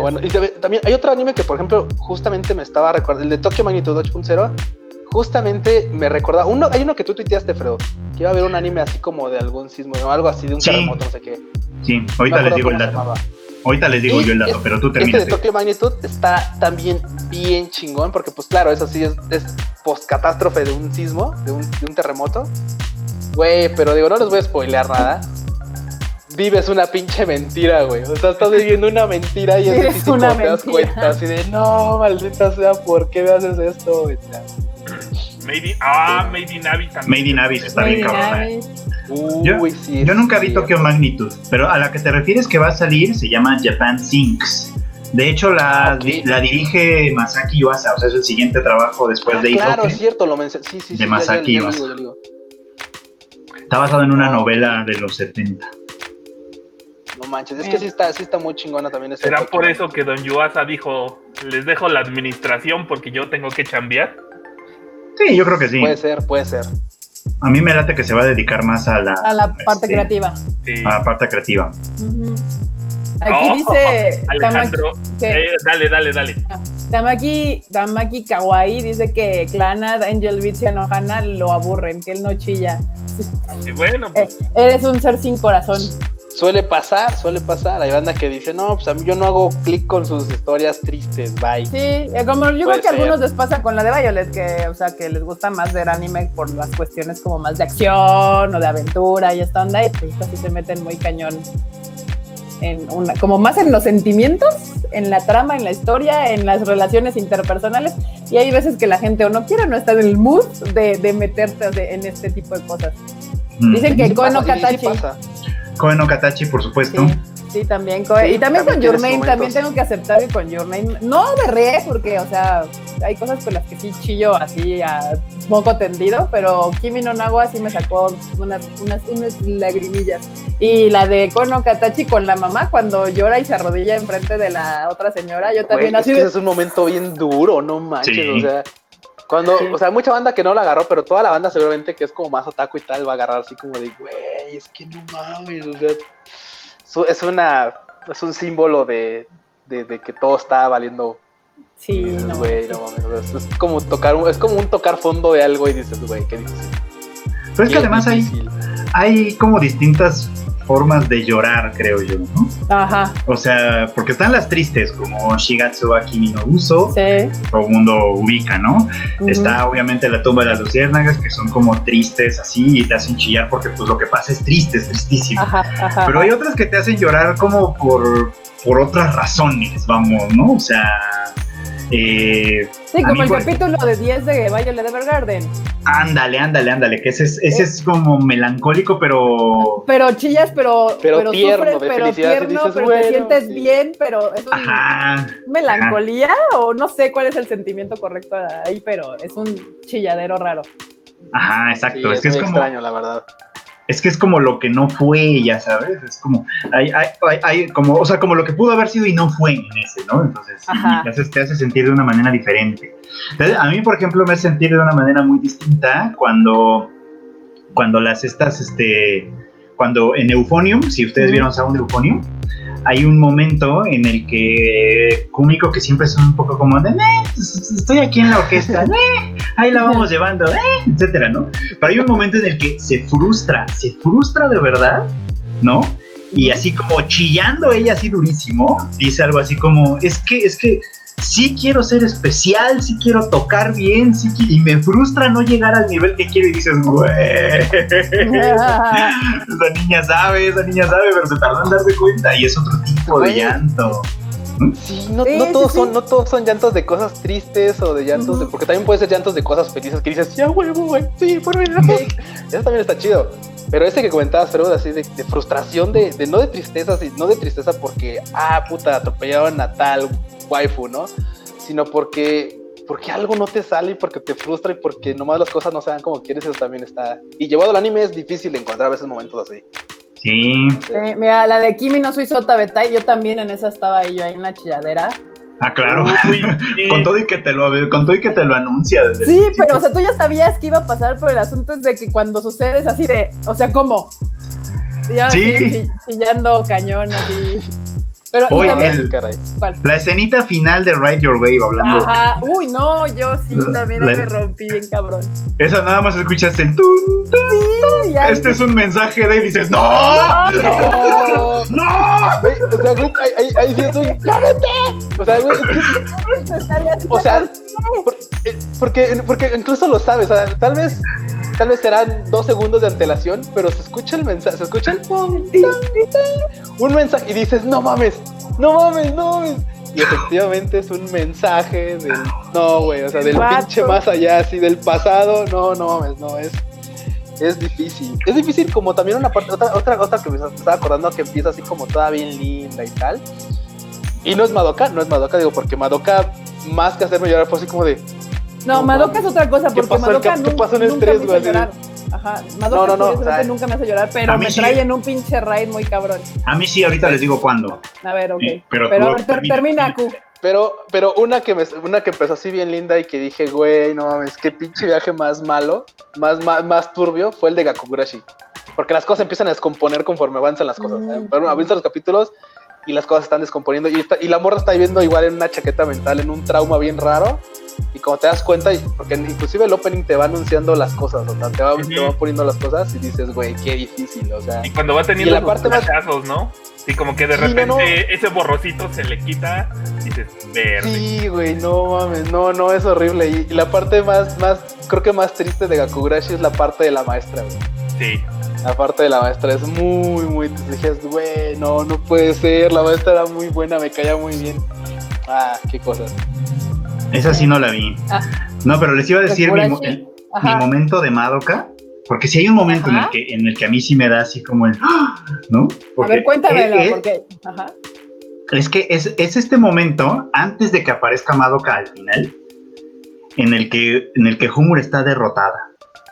bueno, y también hay otro anime que, por ejemplo, justamente me estaba recordando, el de Tokyo Magnitude 8.0, justamente me recordaba, uno, hay uno que tú tuiteaste, Fredo, que iba a haber un anime así como de algún sismo, o algo así, de un terremoto, no sé qué. Sí, ahorita les digo el dato. Ahorita les digo yo el dato, pero tú terminas. Este de Tokyo Magnitude está también bien chingón, porque pues claro, eso sí es, es post-catástrofe de un sismo, de un, de un terremoto. Güey, pero digo, no les voy a spoilear nada. vives una pinche mentira, güey. O sea, estás viviendo una mentira y es difícil una te das cuenta. Así de, no, maldita sea, ¿por qué me haces esto, güey? Made in, ah, Made in Abyss también. Made in Abyss está bien cabrón. Eh. Yo, sí, yo nunca vi Tokyo Magnitude, pero a la que te refieres que va a salir se llama Japan Sinks. De hecho, la, la dirige Masaki Yuasa, o sea, es el siguiente trabajo después de ah, Claro, es cierto, lo mencioné. Sí, sí, de Masaki Yuasa. Está basado en una novela de los 70. No manches, es que sí está, sí está muy chingona también. ¿Será por eso que Don Yuasa dijo, les dejo la administración porque yo tengo que chambear? Sí, yo creo que sí. Puede ser, puede ser. A mí me late que se va a dedicar más a la... A la parte este, creativa. A la parte creativa. Aquí dice Alejandro, eh, dale, dale, dale. Ah, Tamaki, Tamaki Kawaii dice que Clannad, Angel Beats y Anohana lo aburren, que él no chilla. bueno, eh, pues. eres un ser sin corazón. Suele pasar, suele pasar. Hay banda que dice, no, pues a mí yo no hago clic con sus historias tristes, bye. Sí, eh, como yo creo que a algunos les pasa con la de Violet, que, o sea, que les gusta más ver anime por las cuestiones como más de acción o de aventura y esta onda, y pues así se meten muy cañón en una, como más en los sentimientos, en la trama, en la historia, en las relaciones interpersonales. Y hay veces que la gente o no quiere o no está en el mood de, de meterte en este tipo de cosas. Mm. Dicen que Kono Katachi. Koen no Katachi, por supuesto. Sí, también. y también con Your Name, también tengo que aceptar que con Your Name, no berré, porque, o sea, hay cosas con las que sí chillo así a moco tendido, pero Kimi no Nawa sí me sacó unas, unas, unas lagrimillas. Y la de Kono Katachi con la mamá, cuando llora y se arrodilla enfrente de la otra señora, yo también así. Es, es un momento bien duro, no manches, o sea. Cuando, o sea, mucha banda que no la agarró, pero toda la banda seguramente que es como más otaku y tal va a agarrar así como de, güey, es que no mames, o sea, es una, es un símbolo de, de, que todo está valiendo. Sí, no, güey, no mames, es como tocar, es como un tocar fondo de algo y dices, güey, qué difícil. Pero es que además hay, hay como distintas formas de llorar, creo yo, ¿no? Ajá. O sea, porque están las tristes, como Shigatsu Akimi no Uso, sí. todo el mundo ubica, ¿no? Está obviamente la tumba de las luciérnagas, que son como tristes así y te hacen chillar porque pues lo que pasa es triste, es tristísimo. Ajá, ajá, Pero hay otras que te hacen llorar como por, por otras razones, vamos, ¿no? O sea eh, sí, como el capítulo de 10 de Violet Evergarden. Ándale, ándale, ándale, que ese es, ese es como melancólico, pero... Pero chillas, pero, pero, tierno, pero tierno, pero te sientes bien, pero es un melancolía o no sé cuál es el sentimiento correcto ahí, pero es un chilladero raro. Ajá, exacto, es, que es como... extraño, la verdad es que es como lo que no fue, ya sabes, es como, hay, hay, hay, como, o sea, como lo que pudo haber sido y no fue en ese, ¿no? Entonces, te hace, te hace, sentir de una manera diferente. a mí, por ejemplo, me hace sentir de una manera muy distinta cuando, cuando las estas, este, cuando en Euphonium, si ustedes vieron a un Euphonium, hay un momento en el que Kumiko, que siempre es un poco como de, estoy aquí en la orquesta, ahí la vamos llevando, etcétera, ¿no? Pero hay un momento en el que se frustra, se frustra de verdad, ¿no? Y así como chillando ella así durísimo, dice algo así como, es que, es que sí quiero ser especial, sí quiero tocar bien, sí y me frustra no llegar al nivel que quiero y dices, güey, esa niña sabe, esa niña sabe, pero se tardó en darse cuenta y es otro tipo de llanto. Sí, no, todos Son, no todos son llantos de cosas tristes o de llantos de. Porque también puede ser llantos de cosas felices que dices, ya huevo, güey, sí, por Eso también está chido. Pero ese que comentabas, pero así de, frustración, de, de, no de tristeza, no de tristeza porque, ah, puta, atropellaron a tal waifu, ¿no? Sino porque, porque algo no te sale y porque te frustra y porque nomás las cosas no se dan como quieres, eso también está. Y llevado al anime es difícil encontrar a veces momentos así. Sí. mira, la de Kimi no soy Sota Betai, yo también en esa estaba ahí, yo ahí en la chilladera. Ah, claro. con todo y que te lo con todo y que te lo anuncia Sí, pero o sea, tú ya sabías que iba a pasar, pero el asunto es de que cuando sucede es así de, o sea, ¿cómo? Ya sí. chillando cañón así. Pero la escenita final de Ride Your Wave hablando. Ajá, uy, no, yo sí también me rompí bien cabrón. Esa nada más escuchas el tun, sí, Este es un mensaje de y dices, ¡No! ¡No! ¡No! O sea, güey, ahí, ahí sí estoy. O sea, güey, o sea, eh, porque, porque incluso lo sabes, o sea, tal vez tal vez serán dos segundos de antelación, pero se escucha el mensaje, se escucha el un mensaje y dices, no mames, no mames, no mames. Y efectivamente es un mensaje del, no, güey, o sea, del pinche más allá, así del pasado, no, no mames, no, es, es difícil. Es difícil como también una parte, otra, otra cosa que me estaba acordando que empieza así como toda bien linda y tal. Y no es Madoka, no es Madoka, digo, porque Madoka, más que hacerme llorar, fue así como de. No, Madoka es otra cosa, porque Madoka ¿Qué pasó en el 3, güey? Ajá, Madoka no, no, nunca me hace llorar, pero me trae en un pinche raid muy cabrón. A mí sí, ahorita les digo cuándo. A ver, ok. pero, pero termina, Q. Pero, pero una que me, una que empezó así bien linda y que dije, güey, no mames, qué pinche viaje más malo, más, más, más turbio, fue el de Gakugurashi. Porque las cosas empiezan a descomponer conforme avanzan las cosas. ¿eh? Pero avanzan los capítulos y las cosas están descomponiendo. Y, y la morra está viviendo igual en una chaqueta mental, en un trauma bien raro. Y como te das cuenta, porque inclusive el opening te va anunciando las cosas, o sea, te va, te va poniendo las cosas y dices, güey, qué difícil, o sea. Y cuando va teniendo la parte más... ¿no? Y como que de repente ese borrosito se le quita y dices, verde. Sí, güey, no mames, no, no, es horrible. Y, la parte más, más, creo que más triste de Gakugurashi es la parte de la maestra, güey. Sí. La parte de la maestra es muy, muy. Te dices, güey, no, no puede ser. La maestra era muy buena, me caía muy bien. Ah, qué cosas. Esa sí no la vi. Ah. No, pero les iba a decir mi, momento de Madoka. Porque si hay un momento en el, que, en el que a mí sí me da así como el. ¡ah! ¿No? a ver, cuéntamelo, es, porque. Ajá. Es que es, es, este momento, antes de que aparezca Madoka al final, en el que, en el que Humor está derrotada.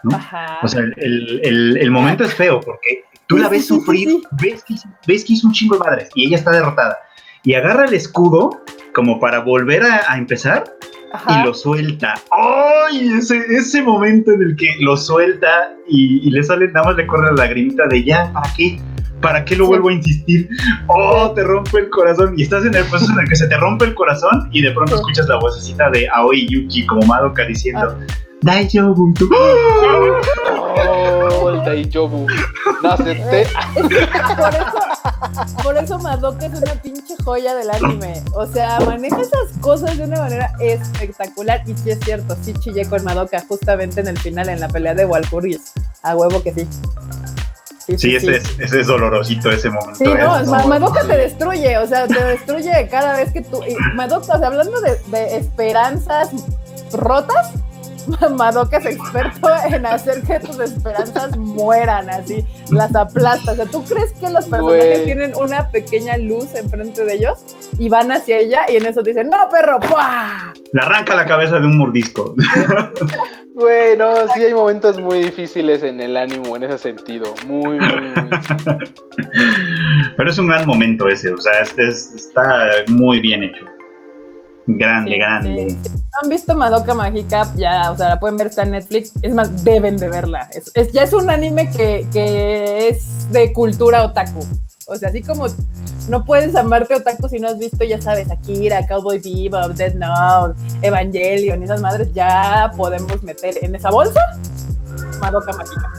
¿no? Ajá. O sea, el, el, el momento es feo porque tú la ves sufrir, ves, que, ves que hizo un chingo de madres y ella está derrotada. Y agarra el escudo como para volver a, empezar y lo suelta. ¡Ay! Ese, ese momento en el que lo suelta y, le sale, nada más le corre la lagrimita de ya, ¿para qué? ¿Para qué lo vuelvo a insistir? ¡Oh! Te rompe el corazón. Y estás en el proceso en el que se te rompe el corazón y de pronto escuchas la vocecita de Aoi Yuki como Madoka diciendo. Ah. Daijobu. Oh, el Daijobu. No, se te... por, eso, por eso Madoka es una pinche joya del anime. O sea, maneja esas cosas de una manera espectacular. Y sí es cierto, sí chillé con Madoka justamente en el final, en la pelea de Walpurgis. A huevo que sí. Sí, ese, Es, ese, Es, dolorosito ese momento. Sí, no. Madoka te destruye, o sea, te destruye cada vez que tú. Madoka, o sea, hablando de, de esperanzas rotas, Madoka es experto en hacer que tus esperanzas mueran, así, las aplastas. O sea, ¿tú crees que los personajes tienen una pequeña luz enfrente de ellos y van hacia ella y en eso dicen, no, perro, ¡pua! Le arranca la cabeza de un mordisco. Bueno, sí hay momentos muy difíciles en el ánimo en ese sentido. Muy, muy, Pero es un gran momento ese, o sea, este está muy bien hecho. Grande, grande. Han visto Madoka Mágica, ya, o sea, la pueden ver, está en Netflix. Es más, deben de verla. Es, ya es un anime que, que, es de cultura otaku. O sea, así como no puedes amarte otaku si no has visto, ya sabes, Akira, Cowboy Bebop, Dead Note, Evangelion, esas madres, ya podemos meter en esa bolsa Madoka Mágica.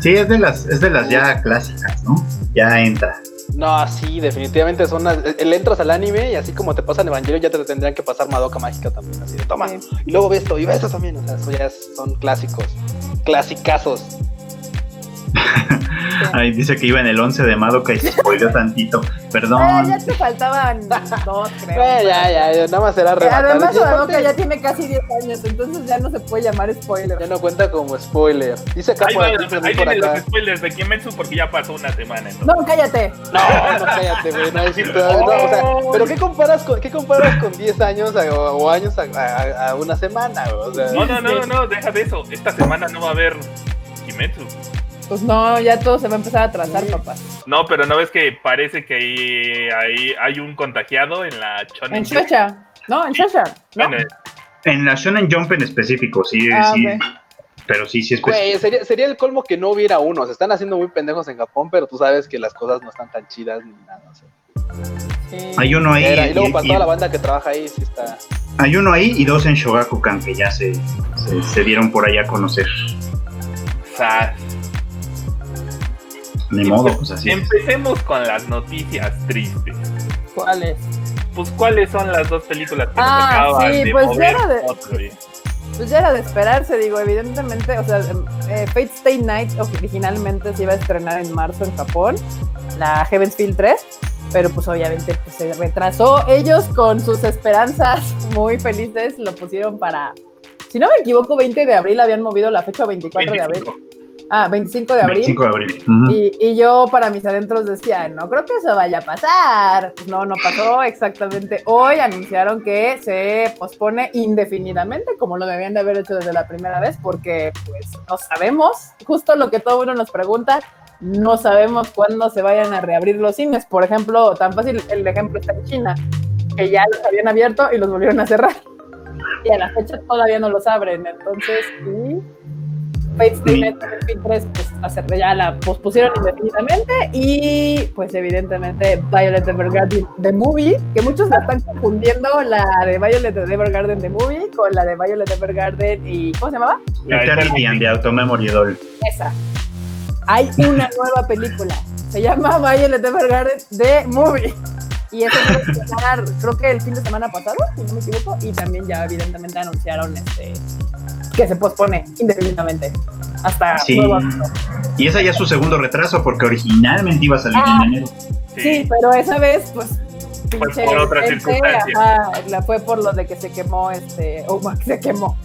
Sí, es de las, es de las ya clásicas, ¿no? Ya entra. No, sí, definitivamente son. Le entras al anime y así como te pasan Evangelio, ya te tendrían que pasar Madoka Mágica también. Así de toma. Y luego ves esto y ves esto también. O sea, eso ya son clásicos. Clasicazos. Ay, dice que iba en el 11 de Madoka y se spoileó tantito. Perdón. Ah, ya te faltaban dos, creo. Eh, ya, ya, nada más era arrebatado. Además, Madoka ya tiene casi 10 años, entonces ya no se puede llamar spoiler. Ya no cuenta como spoiler. Dice acá ahí, por, ahí, los spoilers de Kimetsu porque ya pasó una semana. Entonces. No, cállate. No, no, cállate, güey. No, decir, no, o sea, pero ¿qué comparas con, qué comparas con 10 años o, años a, a, una semana? O sea, no, no, no, no, deja de eso. Esta semana no va a haber Kimetsu. Pues no, ya todo se va a empezar a trazar, papá. No, pero no ves que parece que hay, hay, un contagiado en la Shonen En Shosha. No, en Shosha. En la Shonen Jump en específico, sí, ah, sí. Pero sí, sí es Güey, sería, sería el colmo que no hubiera uno. Se están haciendo muy pendejos en Japón, pero tú sabes que las cosas no están tan chidas ni nada. Hay uno ahí. y luego para toda la banda que trabaja ahí, sí está. Hay uno ahí y dos en Shogakukan que ya se, se, dieron por ahí a conocer. O sea, ni modo, pues así. Empecemos con las noticias tristes. ¿Cuáles? Pues, ¿cuáles son las dos películas que ah, nos acaban sí, de pues mover de... pues ya era de esperarse, digo, evidentemente, o sea, eh, Fate Stay Night originalmente se iba a estrenar en marzo en Japón, la Heaven's Field 3, pero pues obviamente pues, se retrasó. Ellos con sus esperanzas muy felices lo pusieron para, si no me equivoco, 20 de abril habían movido la fecha 24 de abril. Ah, 25 de abril. 25 de abril. y, yo para mis adentros decía, no creo que eso vaya a pasar. Pues no, no pasó exactamente. Hoy anunciaron que se pospone indefinidamente, como lo debían de haber hecho desde la primera vez, porque pues no sabemos, justo lo que todo uno nos pregunta, no sabemos cuándo se vayan a reabrir los cines. Por ejemplo, tan fácil, el ejemplo está en China, que ya los habían abierto y los volvieron a cerrar. Y a la fecha todavía no los abren. Entonces, sí Fates Day 3 pues, ya la pospusieron indefinidamente y pues evidentemente Violet Evergarden The Movie, que muchos la están confundiendo la de Violet Evergarden The Movie con la de Violet Evergarden y ¿cómo se llamaba? Eternity de Auto Memory Doll. Esa. Hay una nueva película. Se llama Violet Evergarden The Movie. Y eso fue creo que el fin de semana pasado, si no me equivoco, y también ya evidentemente anunciaron este que se pospone indefinidamente hasta sí. Y ese ya es su segundo retraso porque originalmente iba a salir en ah, enero. Sí. pero esa vez pues pinche por otra circunstancia. la fue por lo de que se quemó este o que se quemó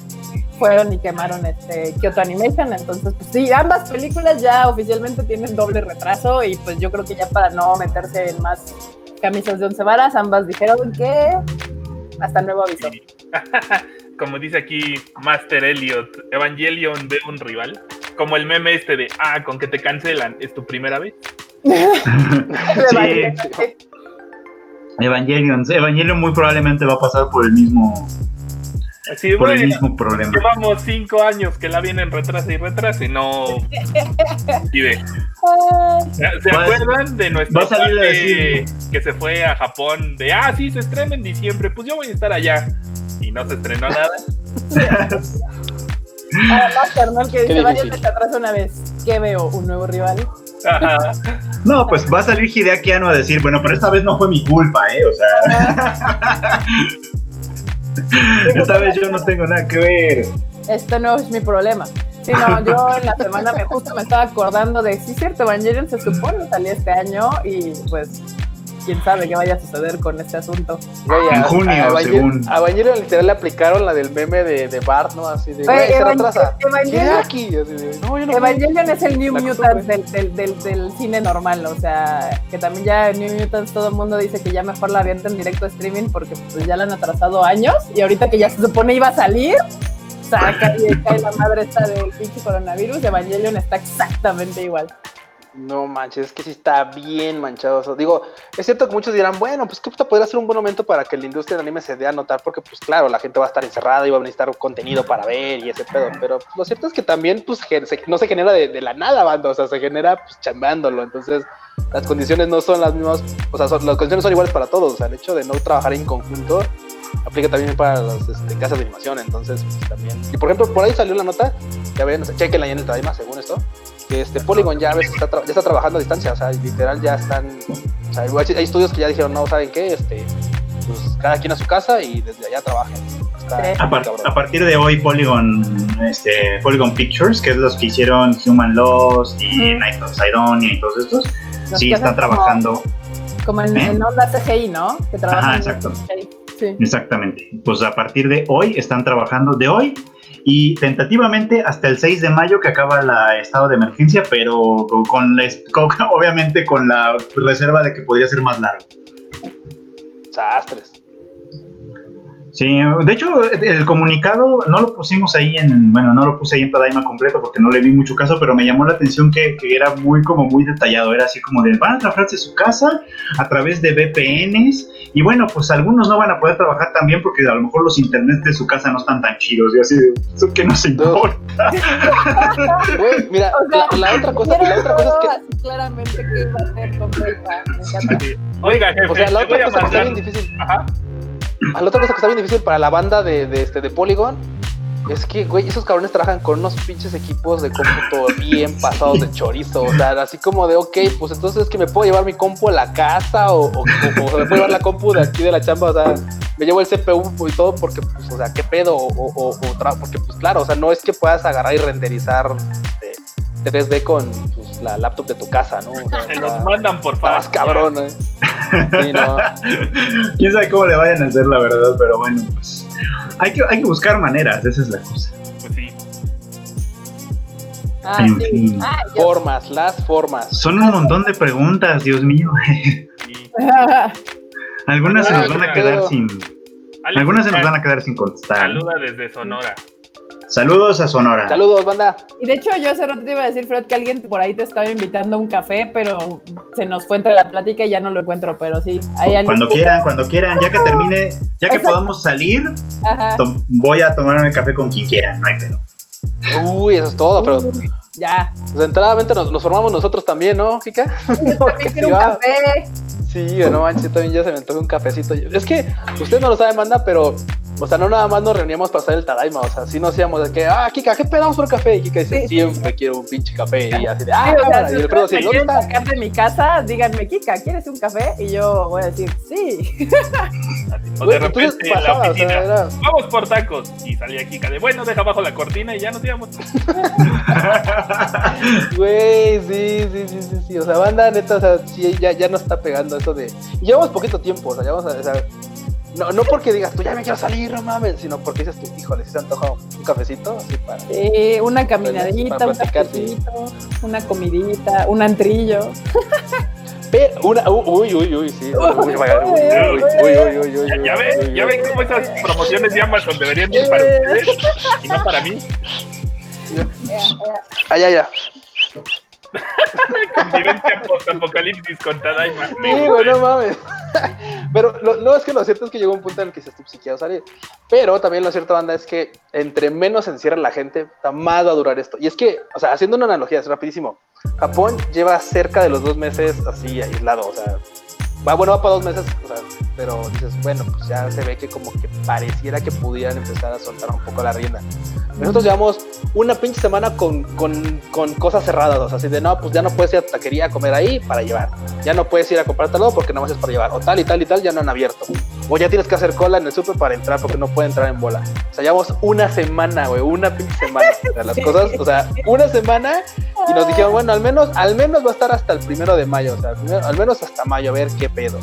fueron y quemaron este Kyoto Animation entonces pues sí ambas películas ya oficialmente tienen doble retraso y pues yo creo que ya para no meterse en más camisas de once varas ambas dijeron que hasta nuevo aviso como dice aquí Master Elliot, Evangelion ve un rival. Como el meme este de, ah, con que te cancelan, ¿es tu primera vez? sí. Evangelion, Evangelion muy probablemente va a pasar por el mismo por el mismo problema. Llevamos cinco años que la vienen retrasa y retrasa y no. ve. ¿Se acuerdan de nuestro padre que se fue a Japón? De ah, sí, se estrena en diciembre, pues yo voy a estar allá y no se estrenó nada. Además, carnal, que dice, vaya te atrás una vez. ¿Qué veo? ¿Un nuevo rival? No, pues va a salir Hideaki Anno a decir, bueno, pero esta vez no fue mi culpa, ¿eh? O sea... esta vez yo no tengo nada que ver. Esto no es mi problema. Sí, no, yo en la semana me justo me estaba acordando de, sí, cierto, Evangelion se supone salía este año y pues quién sabe qué vaya a suceder con este asunto. en junio, a, según. A Evangelion literal le aplicaron la del meme de, de Bart, ¿no? Así de, güey, se retrasa. Evangelion, aquí? no, Evangelion es el New Mutants del, del, del, del, cine normal, o sea, que también ya en New Mutants todo el mundo dice que ya mejor la avienta en directo streaming porque pues ya la han atrasado años y ahorita que ya se supone iba a salir, saca y cae la madre esta del pinche coronavirus, Evangelion está exactamente igual. No manches, es que sí está bien manchado. digo, es cierto que muchos dirán, bueno, pues que podría ser un buen momento para que la industria del anime se dé a notar, porque pues claro, la gente va a estar encerrada y va a necesitar contenido para ver y ese pedo. Pero lo cierto es que también, pues, no se genera de, la nada, banda, o sea, se genera pues. Entonces, las condiciones no son las mismas, o sea, las condiciones son iguales para todos. O sea, el hecho de no trabajar en conjunto aplica también para las este, casas de animación. Entonces, pues también. Y por ejemplo, por ahí salió la nota, ya ven, chequenla en el Tadaima, según esto que este Polygon ya, ves, está, ya está trabajando a distancia, o sea, literal ya están, o sea, hay estudios que ya dijeron, no, ¿saben qué? Este, pues cada quien a su casa y desde allá trabajen. A, partir de hoy Polygon, este, Polygon Pictures, que es los que hicieron Human Lost y Night of Sidonia y todos estos, sí están trabajando. Como en, ¿Eh? onda CGI, ¿no? Que Ajá, exacto. Sí. Exactamente. Pues a partir de hoy están trabajando, de hoy y tentativamente hasta el 6 de mayo que acaba el estado de emergencia, pero con, obviamente con la reserva de que podría ser más largo. Sastres. Sí, de hecho, el comunicado no lo pusimos ahí en, bueno, no lo puse ahí en Tadaima completo porque no le vi mucho caso, pero me llamó la atención que, era muy, como muy detallado. Era así como de, van a trabajar de su casa a través de VPNs y bueno, pues algunos no van a poder trabajar tan bien porque a lo mejor los internets de su casa no están tan chidos. Y así, eso que no. se importa. mira, la, otra cosa, la otra cosa es que... Claramente que iba a ser con Oiga, jefe, o sea, la otra cosa que está bien difícil. Ajá. La otra cosa que está bien difícil para la banda de, de, este, de Polygon es que, güey, esos cabrones trabajan con unos pinches equipos de cómputo bien pasados de chorizo. O sea, así como de, ok, pues entonces es que me puedo llevar mi compu a la casa o, o, me puedo llevar la compu de aquí de la chamba. O sea, me llevo el CPU y todo porque, pues, o sea, qué pedo, o, o, porque, pues claro, o sea, no es que puedas agarrar y renderizar 3D este, con pues, la laptop de tu casa, ¿no? Se los mandan por favor. cabrón, ¿eh? Sí, no. Quién sabe cómo le vayan a hacer, la verdad, pero bueno, pues hay que, hay que buscar maneras, esa es la cosa. Pues sí. Ah, sí. formas, las formas. Son un montón de preguntas, Dios mío. Algunas se nos van a quedar sin. Algunas se nos van a quedar sin contestar. Saluda desde Sonora. Saludos a Sonora. Saludos, banda. Y de hecho, yo hace rato te iba a decir, Fred, que alguien por ahí te estaba invitando a un café, pero se nos fue entre la plática y ya no lo encuentro, pero sí. cuando quieran, cuando quieran, ya que termine, ya que podamos salir, voy a tomarme el café con quien quiera, no hay pedo. Uy, eso es todo, pero. ya. Pues entradamente nos, nos, formamos nosotros también, ¿no, Kika? Yo también quiero un café. Sí, no manches, también ya se me antoja un cafecito. Es que usted no lo sabe, manda, pero, o sea, no nada más nos reuníamos para hacer el Tadaima, o sea, sí nos hacíamos de que, ah, Kika, ¿qué pedamos por café? Y Kika dice, siempre quiero un pinche café. Y así de, ah, sí, y el pedo así, ¿dónde está? sacar de mi casa, díganme, Kika, ¿quieres un café? Y yo voy a decir, sí. O de repente en la oficina, vamos por tacos. Y salía Kika de, bueno, deja abajo la cortina y ya nos íbamos. Güey, sí, sí, sí, sí, sí. O sea, banda, neta, o sea, sí, ya, ya no está pegando de. Y llevamos poquito tiempo, o sea, ya vamos a. O sea, no, no porque digas tú ya me quiero salir, no mames, sino porque dices tú, híjole, si se antoja un cafecito, así para. Sí, una caminadita, un cafecito, una comidita, un antrillo. Pero una, uy, uy, uy, sí. Uy, uy, uy, uy, uy, Ya ven, ya ven cómo esas promociones de Amazon deberían ir para ustedes y no para mí. Ah, ya, ya. Convivencia post-apocalipsis con Tadaima. Sí, güey, no mames. Pero lo, no es que lo cierto es que llegó un punto en el que se estuvo psiquiado salir. Pero también lo cierto, banda, es que entre menos se encierra la gente, más va a durar esto. Y es que, o sea, haciendo una analogía, es rapidísimo. Japón lleva cerca de los dos meses así aislado, o sea, va bueno, va para dos meses, o sea, pero dices, bueno, pues ya se ve que como que pareciera que pudieran empezar a soltar un poco la rienda. Nosotros llevamos una pinche semana con, con, con, cosas cerradas, o sea, así de no, pues ya no puedes ir a taquería a comer ahí para llevar, ya no puedes ir a comprártelo porque no vas a para llevar, o tal y tal y tal ya no han abierto, o ya tienes que hacer cola en el súper para entrar porque no puede entrar en bola. O sea, llevamos una semana, güey, una pinche semana. O sea, las cosas, o sea, una semana y nos dijeron, bueno, al menos, al menos va a estar hasta el primero de mayo, o sea, al menos hasta mayo, a ver qué pedo.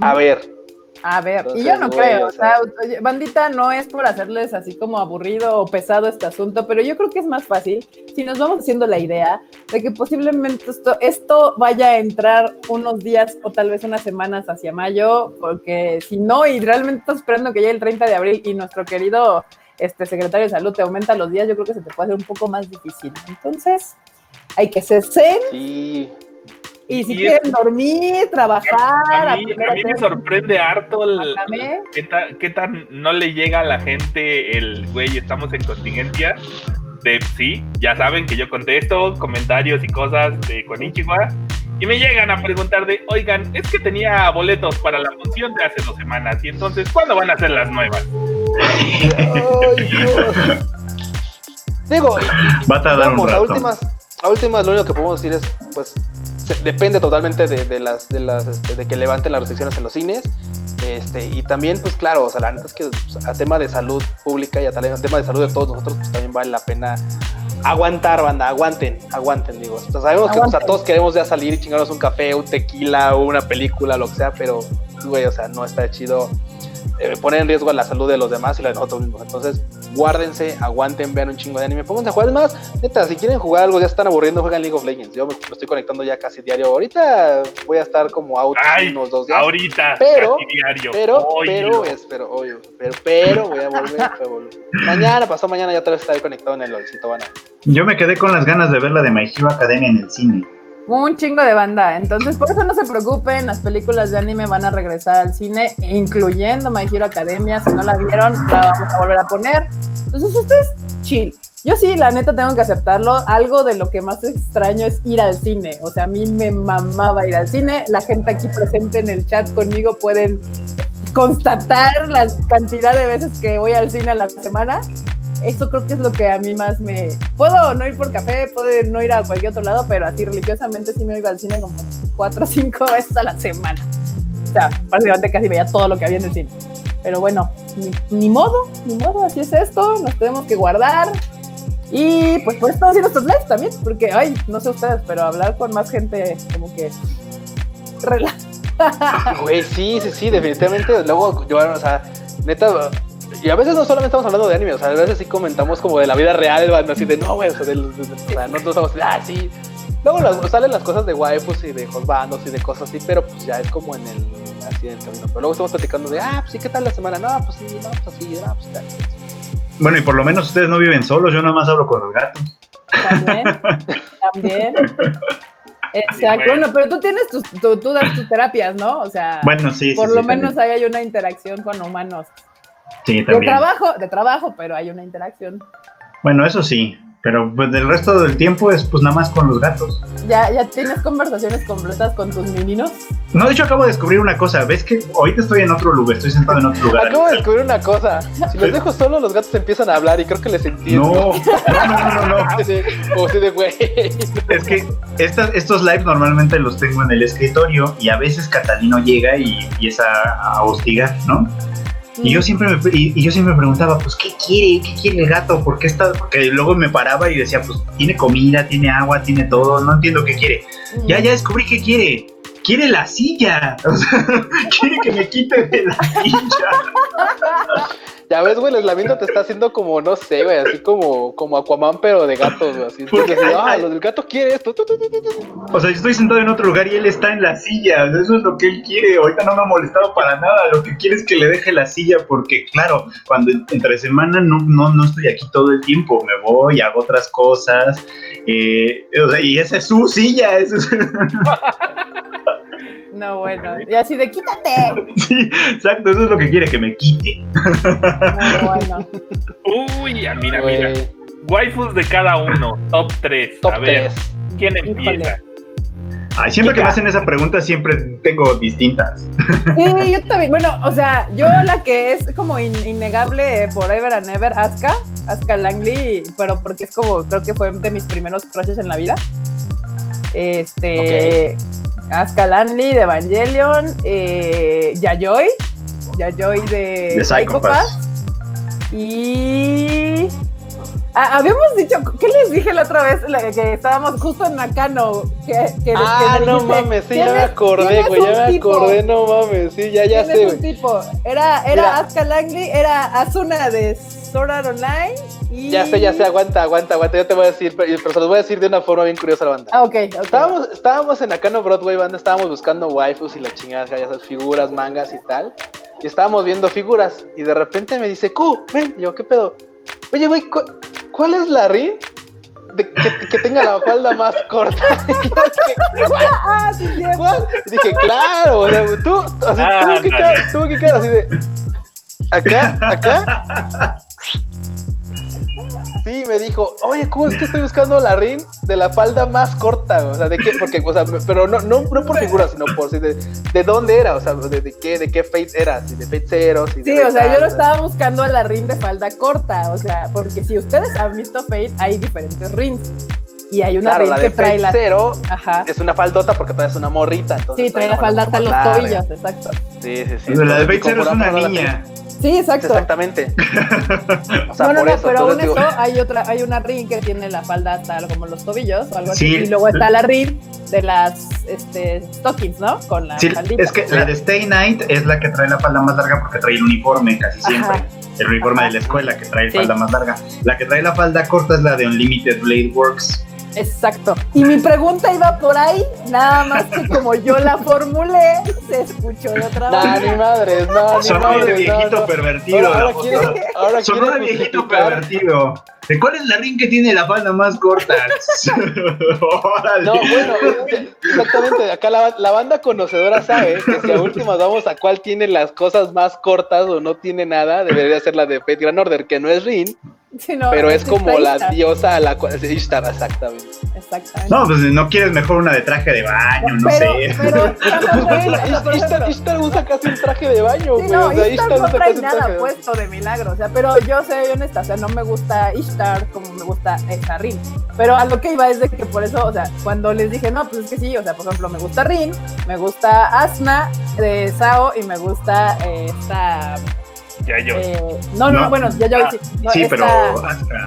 A ver, a ver, y yo no creo, o sea, bandita, no es por hacerles así como aburrido o pesado este asunto, pero yo creo que es más fácil si nos vamos haciendo la idea de que posiblemente esto, esto vaya a entrar unos días o tal vez unas semanas hacia mayo, porque si no, y realmente estás esperando que llegue el 30 de abril y nuestro querido este, secretario de salud te aumenta los días, yo creo que se te puede hacer un poco más difícil. Entonces, hay que ser zen. Sí y si quieren dormir, trabajar. A mí, me sorprende harto el, qué, tan, no le llega a la gente el güey, estamos en contingencia. De sí, ya saben que yo contesto comentarios y cosas de Konichiwa. Y me llegan a preguntar de, oigan, es que tenía boletos para la función de hace dos semanas. Y entonces, ¿cuándo van a ser las nuevas? Digo, va a tardar un rato. A últimas, a últimas, lo único que podemos decir es, pues, depende totalmente de, las, de, las este, de que levanten las restricciones en los cines. Este, y también, pues claro, o sea, la neta es que pues, a tema de salud pública y a tema de salud de todos nosotros, pues también vale la pena aguantar, banda, aguanten, aguanten, digo. sabemos que todos queremos ya salir y chingarnos un café, un tequila, o una película, lo que sea, pero, güey, o sea, no está chido eh, poner en riesgo la salud de los demás y la de nosotros mismos. Entonces, guárdense, aguanten, vean un chingo de anime, pónganse a jugar. Es más, neta, si quieren jugar algo, ya están aburriendo, juegan League of Legends. Yo me, estoy conectando ya casi diario. Ahorita voy a estar como out unos dos días. Ahorita, pero, diario. Pero, pero, espero, obvio, pero, pero voy a volver, a volver. Mañana, pasó mañana, ya otra vez estaré conectado en el LOLcito, van Yo me quedé con las ganas de ver la de My Hero Academia en el cine un chingo de banda. Entonces, por eso no se preocupen, las películas de anime van a regresar al cine, incluyendo My Hero Academia. Si no la vieron, la vamos a volver a poner. Entonces, ustedes, chill. Yo sí, la neta, tengo que aceptarlo. Algo de lo que más extraño es ir al cine. O sea, a mí me mamaba ir al cine. La gente aquí presente en el chat conmigo pueden constatar la cantidad de veces que voy al cine a la semana eso creo que es lo que a mí más me... Puedo no ir por café, puedo no ir a cualquier otro lado, pero así religiosamente sí me iba al cine como cuatro o cinco veces a la semana. O sea, básicamente casi veía todo lo que había en el cine. Pero bueno, ni, modo, ni modo, así es esto, nos tenemos que guardar. Y pues por eso haciendo estos lives también, porque, ay, no sé ustedes, pero hablar con más gente como que... Güey, sí, sí, sí, definitivamente. Luego, yo, o sea, neta, y a veces no solamente estamos hablando de anime, o sea, a veces sí comentamos como de la vida real, así de no, güey, o sea, o sea, no estamos, ah, sí. Luego salen las cosas de waifus y de hosbandos y de cosas así, pero pues ya es como en el así en el camino. Pero luego estamos platicando de, ah, pues sí, ¿qué tal la semana? No, pues sí, no, pues así, no, pues tal. Bueno, y por lo menos ustedes no viven solos, yo nada más hablo con los gatos. También, también. Exacto, bueno, pero tú tienes tus, tú, das tus terapias, ¿no? O sea, bueno, sí, por lo menos ahí hay una interacción con humanos. Sí, también. De trabajo, de trabajo, pero hay una interacción. Bueno, eso sí, pero pues del resto del tiempo es pues nada más con los gatos. ¿Ya, ya tienes conversaciones completas con tus meninos? No, de hecho acabo de descubrir una cosa. ¿Ves que ahorita estoy en otro lugar? Estoy sentado en otro lugar. Acabo de descubrir una cosa. Si los dejo solo, los gatos empiezan a hablar y creo que les entiendo. No, no, no, no. no. de güey. Es que estos lives normalmente los tengo en el escritorio y a veces Catalino llega y empieza a hostigar, ¿no? Y yo siempre me, y, yo siempre me preguntaba, pues, ¿qué quiere? ¿Qué quiere el gato? ¿Por qué está? Porque luego me paraba y decía, pues, tiene comida, tiene agua, tiene todo, no entiendo qué quiere. Ya, ya descubrí qué quiere. Quiere la silla. O sea, quiere que me quite de la silla. Ya ves, güey, el eslamiento te está haciendo como, no sé, güey, así como, como Aquaman, pero de gatos, güey, así. Porque, ah, lo del gato quiere esto. O sea, yo estoy sentado en otro lugar y él está en la silla. Eso es lo que él quiere. Ahorita no me ha molestado para nada. Lo que quiere es que le deje la silla porque, claro, cuando entre semana no, no, no estoy aquí todo el tiempo. Me voy, hago otras cosas. Eh, o sea, y esa es su silla. Eso es... No, bueno. Y así de quítate. Sí, exacto, eso es lo que quiere, que me quite. No, bueno. Uy, mira, mira. Waifus de cada uno, top 3. a ver, ¿quién empieza? Ay, siempre que me hacen esa pregunta, siempre tengo distintas. Sí, yo también. Bueno, o sea, yo la que es como innegable Forever and Ever, Asuka, Asuka Langley, pero porque es como, creo que fue de mis primeros crushes en la vida. Este. Asuka Lanley de Evangelion, eh, Yayoi, Yayoi de, de Psychopath. Y ah, habíamos dicho, ¿qué les dije la otra vez? que estábamos justo en Nakano. Que, que, ah, no mames, sí, ya me acordé, güey, ya me acordé, no mames, sí, ya, ya sé. un tipo? Era, era Langley, era Asuna de Sword Art Online ya sé, ya sé, aguanta, aguanta, aguanta. Yo te voy a decir, pero se los voy a decir de una forma bien curiosa la banda. Ah, ok. Estábamos, estábamos en Acano Broadway, banda, estábamos buscando waifus y la chingada, ya sabes, figuras, mangas y tal. Y estábamos viendo figuras. Y de repente me dice, Q, ven. yo, ¿qué pedo? Oye, güey, ¿cuál es la ri? De, que, tenga la falda más corta. ah, sí, Dije, claro, o sea, tú, así, ah, tuvo, que quedar, tuvo que quedar así de. Acá, acá, Sí, me dijo, oye, ¿cómo es que estoy buscando la ring de la falda más corta? O sea, ¿de qué? Porque, o sea, pero no, no, no por figura, sino por si de, de, dónde era, o sea, de, de, qué, de qué Fate era, si de Fate Zero, si Sí, o sea, yo lo estaba buscando a la ring de falda corta, o sea, porque si ustedes han visto Fate, hay diferentes rings. Y hay una ring que trae la cero Ajá. es una faldota porque trae una morrita. sí, trae la falda hasta los tobillos, exacto. Sí, sí, sí. la de Fate Zero es una niña. Sí, exacto. Exactamente. o sea, no, no, no, pero aún eso hay otra, hay una ring que tiene la falda hasta como los tobillos o algo así. Y luego está la ring de las este, stockings, ¿no? Con la sí, Es que la de Stay Night es la que trae la falda más larga porque trae el uniforme casi siempre. El uniforme de la escuela que trae la falda más larga. La que trae la falda corta es la de Unlimited Blade Works Exacto. Y mi pregunta iba por ahí, nada más que como yo la formulé, se escuchó de otra manera. No, ni madres, no, ni Sonó de viejito pervertido. Ahora, ahora Sonó de viejito pervertido. ¿De cuál es la ring que tiene la falda más corta? no, bueno, exactamente. Acá la, la, banda conocedora sabe que si a últimas vamos a cuál tiene las cosas más cortas o no tiene nada, debería ser la de Fate Grand Order, que no es Pero es como la diosa a la cual se Ishtar, exactamente. Exactamente. No, pues no quieres mejor una de traje de baño, no sé. Pero, Ishtar, Ishtar, usa casi un traje de baño, sí, no, o sea, Ishtar, no trae nada puesto de milagro, o sea, pero yo soy honesta, o sea, no me gusta Ishtar como me gusta esta Rin. Pero a lo que iba es de que por eso, o sea, cuando les dije, no, pues es que sí, o sea, por ejemplo, me gusta Rin, me gusta Asna de Sao y me gusta eh, esta Ya yo. Eh, no, no, bueno, ya yo ah, sí. sí, pero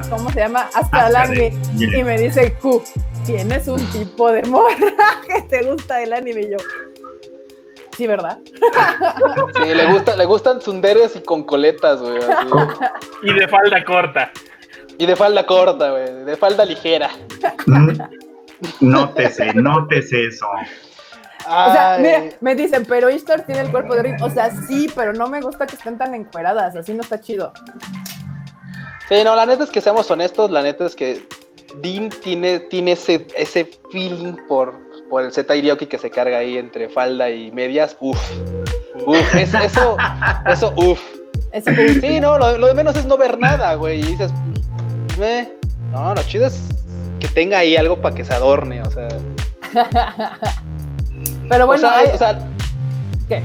¿Cómo se llama? Hasta el anime. Y me dice, Q, tienes un tipo de morra que te gusta el anime. Y yo, sí, ¿verdad? Sí, le, gusta, le gustan sunderes y con coletas, güey. Y de falda corta. Y de falda corta, güey. De falda ligera. Nótese, nótese eso. O sea, mira, me dicen, pero Ishtar tiene el cuerpo de Rin. O sea, sí, pero no me gusta que estén tan encueradas. Así no está chido. Sí, no, la neta es que seamos honestos. La neta es que Dean tiene, tiene ese, ese feeling por, por el Z Irioki que se carga ahí entre falda y medias. Uf. Uf, eso, eso, eso uf. Sí, no, lo, de menos es no ver nada, güey. Y dices, eh, no, lo chido es que tenga ahí algo para que se adorne, o sea. Pero bueno, o sea, ¿qué?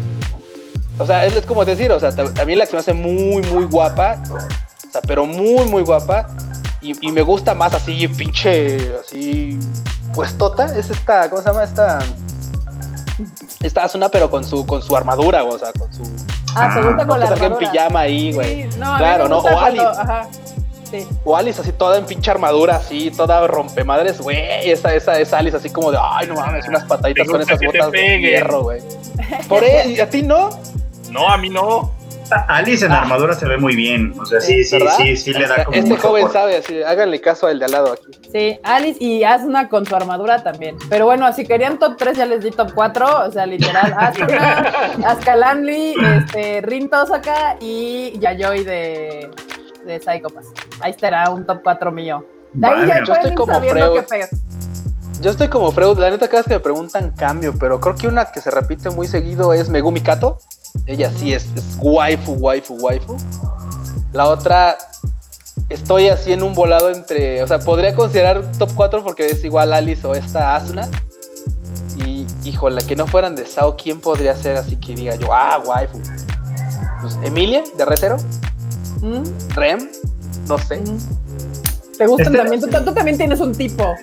O sea, es, como decir, o sea, también la que me hace muy, muy guapa, o sea, pero muy, muy guapa, y, me gusta más así, pinche, así, puestota, es esta, ¿cómo se llama esta? Esta Asuna, pero con su, con su armadura, o sea, con su... Ah, se gusta con la armadura. en pijama ahí, güey. claro, ¿no? O Alice. Ajá. Sí. O Alice así toda en pinche armadura, así, toda rompemadres, güey. Esa, esa, esa Alice así como de, ay, no mames, unas pataditas con esas botas de hierro, güey. Por él, ¿a ti no? No, a mí no. Alice en ah. armadura se ve muy bien. O sea, sí, sí, sí, sí, le da como. Este joven sabe, así, háganle caso al de al lado aquí. Sí, Alice y Asuna con su armadura también. Pero bueno, si querían top 3, ya les di top 4. O sea, literal, Asuna, Ascalanli, este, Rin Tosaka y Yayoi de, de Psycho Pass. Ahí estará un top 4 mío. De ahí ya yo estoy como Freud. Yo estoy como Freud. La neta, cada vez que me preguntan cambio, pero creo que una que se repite muy seguido es Megumi Kato. Ella sí es, waifu, waifu, waifu. La otra, estoy así en un volado entre. O sea, podría considerar top 4 porque es igual Alice o esta Asuna. Y, híjole, que no fueran de Sao, ¿quién podría ser así que diga yo, ah, waifu? Pues Emilia, de Retero. ¿Mm? Rem, no sé. ¿Te gustan este también? Tú, tú, también tienes un tipo.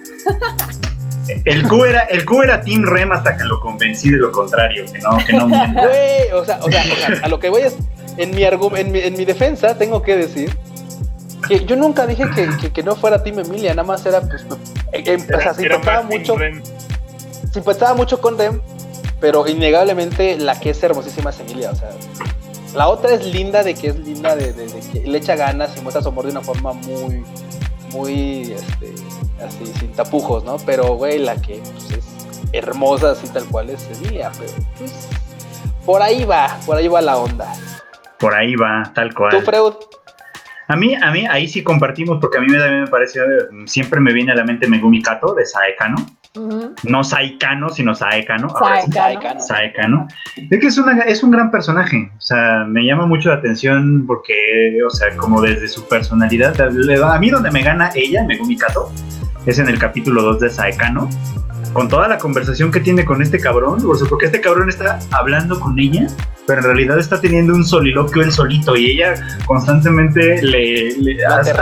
El Q, era, el Q era Team Rem hasta que lo convencí de lo contrario, que no, que no. Güey, o sea, o sea, a lo que voy es, en mi, en mi, en mi defensa tengo que decir que yo nunca dije que, que, no fuera Team Emilia, nada más era, pues, eh, eh, o sea, simpatizaba mucho, simpatizaba mucho con Rem, pero innegablemente la que es hermosísima es Emilia, o sea, la otra es linda de que es linda de, de que le echa ganas y muestra su amor de una forma muy, muy, este, así, sin tapujos, ¿no? Pero, güey, la que pues, es hermosa, así tal cual es Emilia, pero pues, por ahí va, por ahí va la onda. Por ahí va, tal cual. ¿Tú, Freud? A mí, a mí, ahí sí compartimos, porque a mí me, me parece, siempre me viene a la mente Megumi Kato de Saekano. No Saikano, sino Saekano. Saekano. Saekano. Es que es, una, es un gran personaje. O sea, me llama mucho la atención porque, o sea, como desde su personalidad, a mí donde me gana ella, Megumi Kato, es en el capítulo 2 de Saekano, con toda la conversación que tiene con este cabrón, o sea, porque este cabrón está hablando con ella, pero en realidad está teniendo un soliloquio él solito y ella constantemente le, le hace,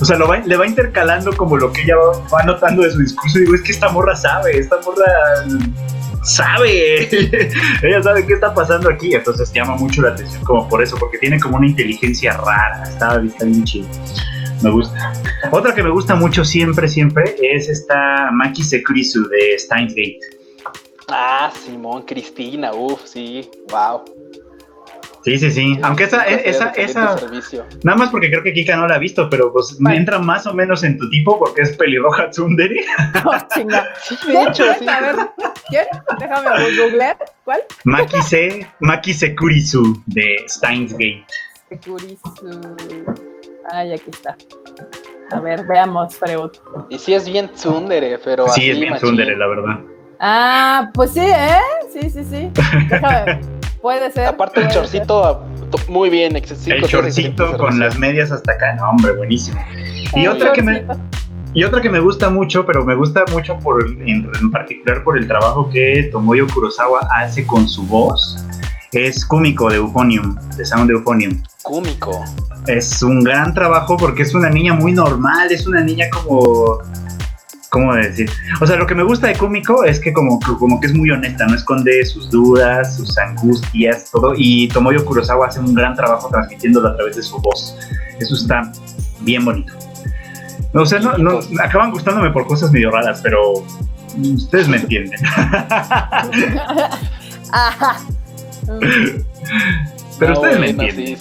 o sea, le va intercalando como lo que ella va, notando de su discurso. Y digo, es que esta morra sabe, esta morra sabe. ella sabe qué está pasando aquí. Entonces llama mucho la atención como por eso, porque tiene como una inteligencia rara. Está, está bien chido. Me gusta. Otra que me gusta mucho siempre, siempre es esta Maki Sekurisu de Steins Gate. Ah, Simón, Cristina, uff, sí, wow. Sí, sí, sí. Aunque esa, esa, esa, nada más porque creo que Kika no la ha visto, pero pues me entra más o menos en tu tipo porque es pelirroja tsundere. No, chinga. De hecho, sí. A ver, ¿quién? Déjame googlear. ¿Cuál? Maki Se, Maki Sekurisu de Steins Gate. Sekurisu. Ay, aquí está. A ver, veamos, Freud. Y sí es bien tsundere, pero Sí, es bien tsundere, la verdad. Ah, pues sí, ¿eh? Sí, sí, sí. Déjame. Puede ser. Aparte el chorcito, muy bien, excesivo. El chorcito con las medias hasta acá, no, hombre, buenísimo. Y otra que me y otra que me gusta mucho, pero me gusta mucho por en, particular por el trabajo que Tomoyo Kurosawa hace con su voz, es Kumiko de Euphonium, de Sound de Euphonium. Kumiko. Es un gran trabajo porque es una niña muy normal, es una niña como ¿cómo decir? O sea, lo que me gusta de cómico es que como, como que es muy honesta, no esconde sus dudas, sus angustias, todo. Y Tomoyo Kurosawa hace un gran trabajo transmitiéndolo a través de su voz. Eso está bien bonito. O sea, no, no, acaban gustándome por cosas medio raras, pero ustedes me entienden. pero ustedes me entienden.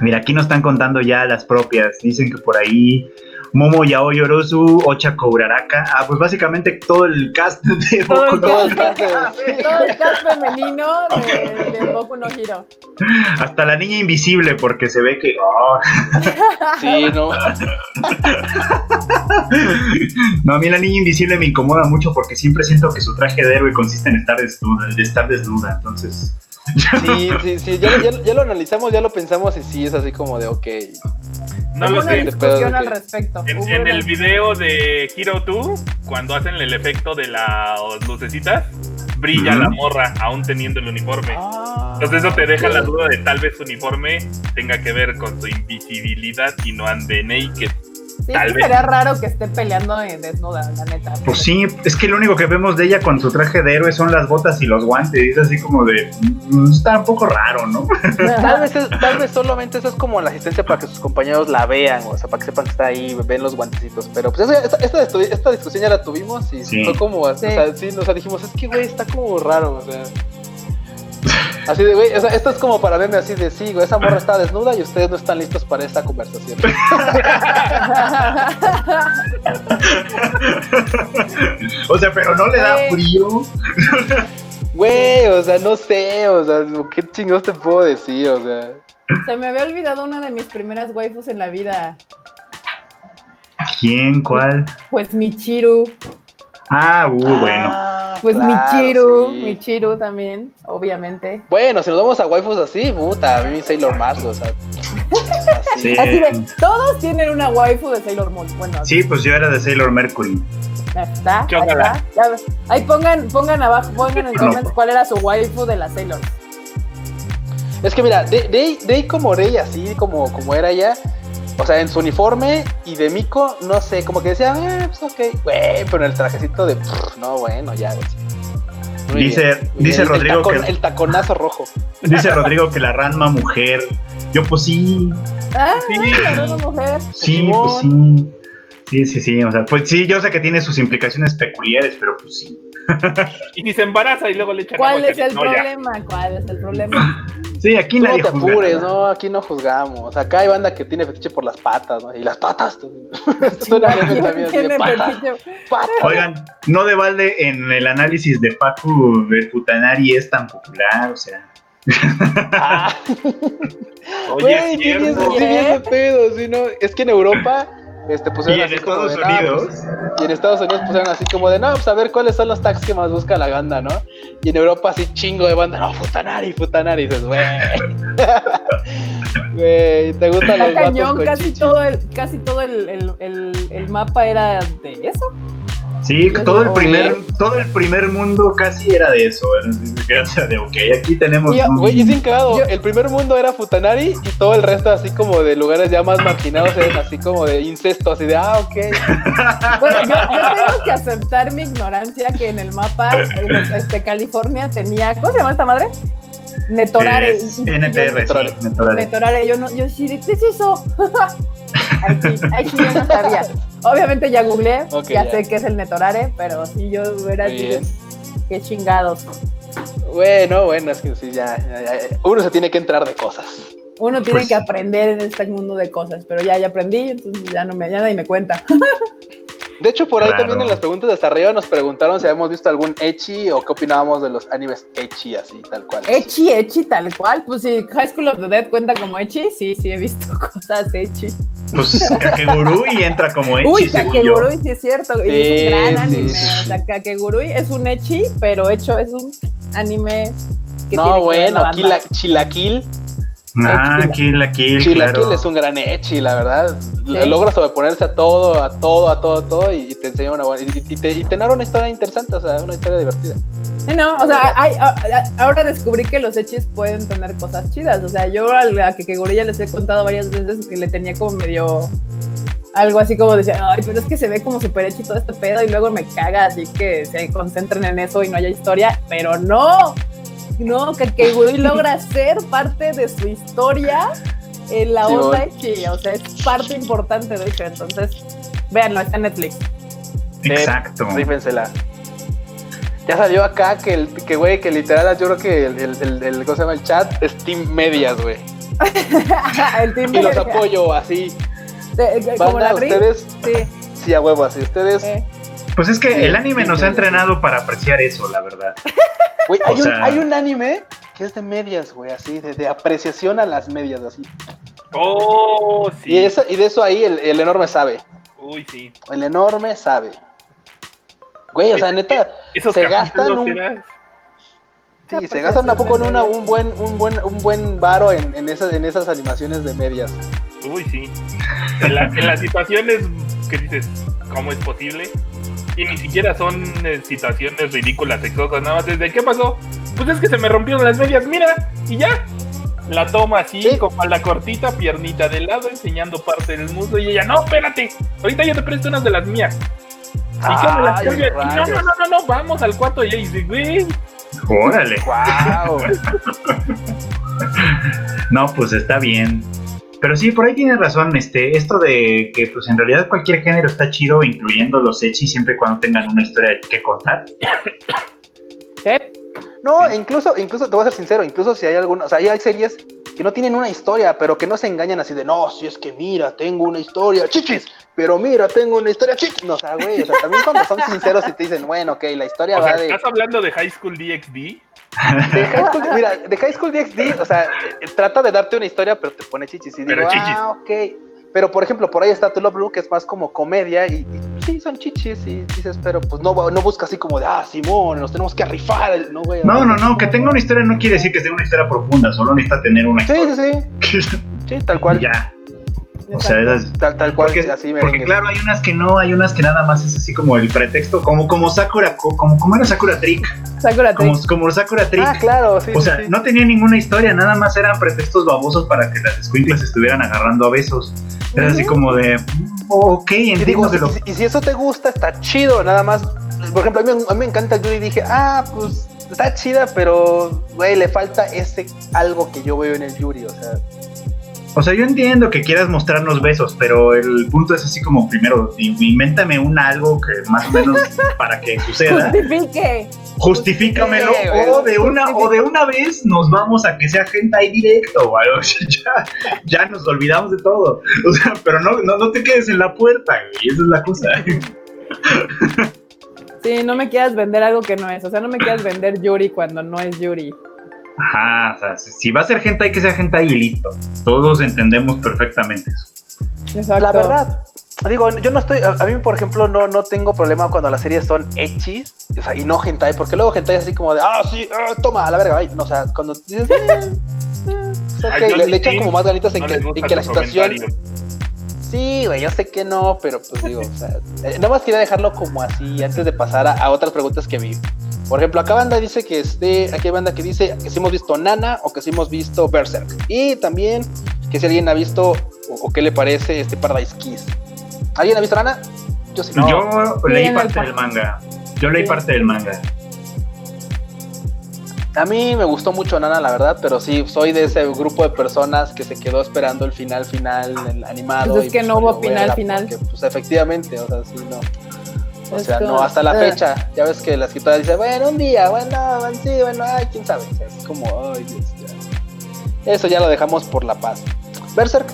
Mira, aquí nos están contando ya las propias. Dicen que por ahí Momo Yaoi Yorosu, Ocha Kouraraka. Ah, pues básicamente todo el cast de Boku no Hiro. Todo el cast femenino de, de, Boku no Hiro. Hasta la niña invisible, porque se ve que. Oh. Sí, no. no, a mí la niña invisible me incomoda mucho porque siempre siento que su traje de héroe consiste en estar desnuda, de estar desnuda. Entonces. Sí, sí, sí, ya, ya, ya, lo analizamos, ya lo pensamos y sí es así como de ok. No lo sé. discusión al respecto. En, el video de Hero 2, cuando hacen el efecto de las lucecitas, brilla la morra aún teniendo el uniforme. Ah. Entonces eso te deja la duda de tal vez su uniforme tenga que ver con su invisibilidad y no ande naked. Sí, sería raro que esté peleando desnuda, la neta. Pues sí, es que lo único que vemos de ella con su traje de héroe son las botas y los guantes. Y es así como de. Mm, está un poco raro, ¿no? tal, vez tal vez solamente eso es como la asistencia para que sus compañeros la vean, o sea, para que sepan que está ahí, ven los guantecitos. Pero pues esta, esta, discusión ya la tuvimos y fue como. O sea, sí, o sea, dijimos, es que, güey, está como raro, o sea. Así de, güey, o sea, esto es como para verme así de, sí, güey, esa morra está desnuda y ustedes no están listos para esta conversación. o sea, pero no le da frío. Güey, o sea, no sé, o sea, ¿qué chingados te puedo decir? O sea. Se me había olvidado una de mis primeras waifus en la vida. ¿Quién? ¿Cuál? Pues Michiru. Ah, uh, bueno. Ah, pues Michiru, Michiru también, obviamente. Bueno, si nos vamos a waifus así, puta, a mí Sailor Mars, o sea. Así. así de, todos tienen una waifu de Sailor Moon. Bueno, sí, pues yo era de Sailor Mercury. ¿Está? Ahí, está. ahí pongan, pongan abajo, pongan en comments cuál era su waifu de la Sailor. Es que mira, de, de, de como Rey, así como, como era ella, o sea, en su uniforme y de Miko, no sé, como que decía, eh, pues ok, güey, pero en el trajecito de, no, bueno, ya, dice, dice Rodrigo que. El taconazo rojo. Dice Rodrigo que la Ranma mujer. Yo, pues sí. Ah, sí, la Ranma mujer. Sí, pues sí. Sí, sí, sí. O sea, pues sí, yo sé que tiene sus implicaciones peculiares, pero pues sí. y ni se embaraza y luego le echa ¿Cuál es el problema? ¿Cuál es el problema? Sí, aquí nadie no te apures, ¿no? Aquí no juzgamos. Acá hay banda que tiene fetiche por las patas, ¿no? Y las patas. Oigan, no de balde en el análisis de Paco de Futanari es tan popular, o sea. Ah. Oye, ¿qué es pedo? ¿sí, no? Es que en Europa este, pusieron y en Estados Unidos. y en Estados Unidos pusieron así como de, no, pues a ver cuáles son los tags que más busca la banda, ¿no? Y en Europa así chingo de banda, no, Futanari, Futanari. Y dices, güey. Güey, ¿te gusta los cañón, casi todo, el, casi todo el, el, el mapa era de eso. Sí, todo el primer, todo el primer mundo casi era de eso. Era de, ok, aquí tenemos. Güey, es cagado. El primer mundo era Futanari y todo el resto, así como de lugares ya más marginados, eran así como de incesto, así de, ah, ok. Bueno, yo, tengo que aceptar mi ignorancia que en el mapa este, California tenía. ¿Cómo se llama esta madre? Netorare. NTR, Netorare. Netorare. Yo, no, yo sí, ¿qué es eso? Aquí, aquí yo no sabía. Obviamente ya googleé, ya, sé que es el Netorare, pero si yo hubiera dicho, qué chingados. Bueno, bueno, es que sí, ya, uno se tiene que entrar de cosas. Uno tiene pues que aprender en este mundo de cosas, pero ya, ya aprendí, entonces ya no me, ya nadie me cuenta. De hecho, por ahí también en las preguntas de hasta arriba nos preguntaron si habíamos visto algún Echi o qué opinábamos de los animes Echi, así, tal cual. Echi, Echi, tal cual. Pues si High School of the Dead cuenta como Echi, sí, sí he visto cosas Echi. Pues Kakegurui entra como Echi. Uy, Kakegurui sí es cierto. y es un gran anime. O sea, Kakegurui es un Echi, pero hecho es un anime que no, bueno, aquí la Chilaquil Ah, Kill la Kill, claro. es un gran echi, la verdad. Logra sobreponerse a todo, a todo, a todo, a todo y te enseña una buena. Y, te, y te narra una historia interesante, o sea, una historia divertida. No, o sea, hay, ahora descubrí que los echis pueden tener cosas chidas. O sea, yo a la que, que Gorilla les he contado varias veces que le tenía como medio algo así como decía, ay, pero es que se ve como súper hecho todo este pedo y luego me caga así que se concentren en eso y no haya historia, pero no, no, que Kakegurui logra ser parte de su historia en la onda sí, o sea, es parte importante de eso, entonces, véanlo, está en Netflix. Exacto. Rífensela. Ya salió acá que, el, que, güey, que literal, yo creo que el, el, el, ¿cómo se llama? El chat es Team Medias, güey. el team y los apoyo así. ¿Como la ustedes? Sí. Sí, a huevo, así. Ustedes. Eh. Pues es que el anime nos ha entrenado para apreciar eso, la verdad. Güey, hay, un, hay un anime que es de medias, güey, así, de, apreciación a las medias, así. Oh, sí. Y, y de eso ahí el, el enorme sabe. Uy, sí. El enorme sabe. Güey, o sea, neta, se gastan un... Sí, se gastan un poco en una, un buen, un buen, un buen varo en, en, esas, en esas animaciones de medias. Uy, sí. En, las situaciones que dices, ¿cómo es posible? Y ni siquiera son eh, situaciones ridículas, sexosas, nada más desde, ¿qué pasó? Pues es que se me rompieron las medias, mira, y ya. La toma así, con la cortita, piernita de lado, enseñando parte del muslo, y ella, no, espérate, ahorita yo te presto unas de las mías no, no, no, no, no, vamos al cuarto y ahí dice, güey. Órale. Wow. no, pues está bien. Pero sí, por ahí tienes razón, este, esto de que pues en realidad cualquier género está chido, incluyendo los hechis, siempre cuando tengan una historia que contar. ¿Qué? No, incluso, incluso te voy a ser sincero, incluso si hay alguna, o sea, hay series que no tienen una historia, pero que no se engañan así de, no, si es que mira, tengo una historia, chichis, pero mira, tengo una historia chichis. No, o sea, güey, o sea, también cuando son sinceros y te dicen, bueno, ok, la historia va de... ¿Estás hablando de High School DxD? De High School, mira, de High School DxD, o sea, trata de darte una historia, pero te pone chichis. Y digo, ah, ok. Pero, por ejemplo, por ahí está Tu Love Blue, que es más como comedia, y, sí, son chichis, y dices, pero pues no, no busca así como de, ah, Simón, nos tenemos que rifar, no, güey. No, no, no, que tenga una historia no quiere decir que sea una historia profunda, solo necesita tener una historia. Sí, sí, sí. sí, tal cual. Ya. O sea, tal, tal cual, porque, así Porque claro, hay unas que no, hay unas que nada más es así como el pretexto, como, como Sakura, como, como era Sakura Trick. Sakura Trick. Como, como Sakura Trick. Ah, claro, sí. O sea, no tenía ninguna historia, nada más eran pretextos babosos para que las escuinclas estuvieran agarrando a besos. Era así como de, ok, entiendo y, lo... y si eso te gusta, está chido, nada más. Por ejemplo, a mí, a mí me encanta el Yuri y dije, ah, pues está chida, pero, güey, le falta ese algo que yo veo en el Yuri, o sea o sea, yo entiendo que quieras mostrarnos besos, pero el punto es así como primero, invéntame un algo que más o menos para que suceda. Justifique. Justifícamelo. o de una, o de una vez nos vamos a que sea gente ahí directo, o algo. ya, ya nos olvidamos de todo. O sea, pero no, no, no te quedes en la puerta, y esa es la cosa. Sí, no me quieras vender algo que no es. O sea, no me quieras vender Yuri cuando no es Yuri. Ajá, o sea, si va a ser gente hay que ser gente ahí y listo. Todos entendemos perfectamente eso. La verdad, digo, yo no estoy, a, mí por ejemplo no, no tengo problema cuando las series son hechis, o sea, y no hentai, porque luego hentai es así como de, ah, sí, ah, toma, a la verga, no, o sea, cuando dices, eh, eh, le, echan como más ganitas en, que, en que la situación... Sí, güey, yo sé que no, pero pues digo, o sea, eh, nada más quería dejarlo como así antes de pasar a, otras preguntas que vi. Por ejemplo, acá banda dice que este, aquí hay banda que dice que si hemos visto Nana o que si hemos visto Berserk. Y también que si alguien ha visto o, qué le parece este Paradise Kiss. ¿Alguien ha visto Nana? Yo sí. No. Yo leí parte del manga. Yo leí parte del manga. A mí me gustó mucho Nana, la verdad, pero sí, soy de ese grupo de personas que se quedó esperando el final final el animado. Pues es que no hubo final final. pues efectivamente, o sea, sí, no. O sea, no, hasta la eh. fecha. Ya ves que la escritora dice, bueno, un día, bueno, sí, bueno, ay, quién sabe. es como, ay, Dios, ya. Eso ya lo dejamos por la paz. Berserk.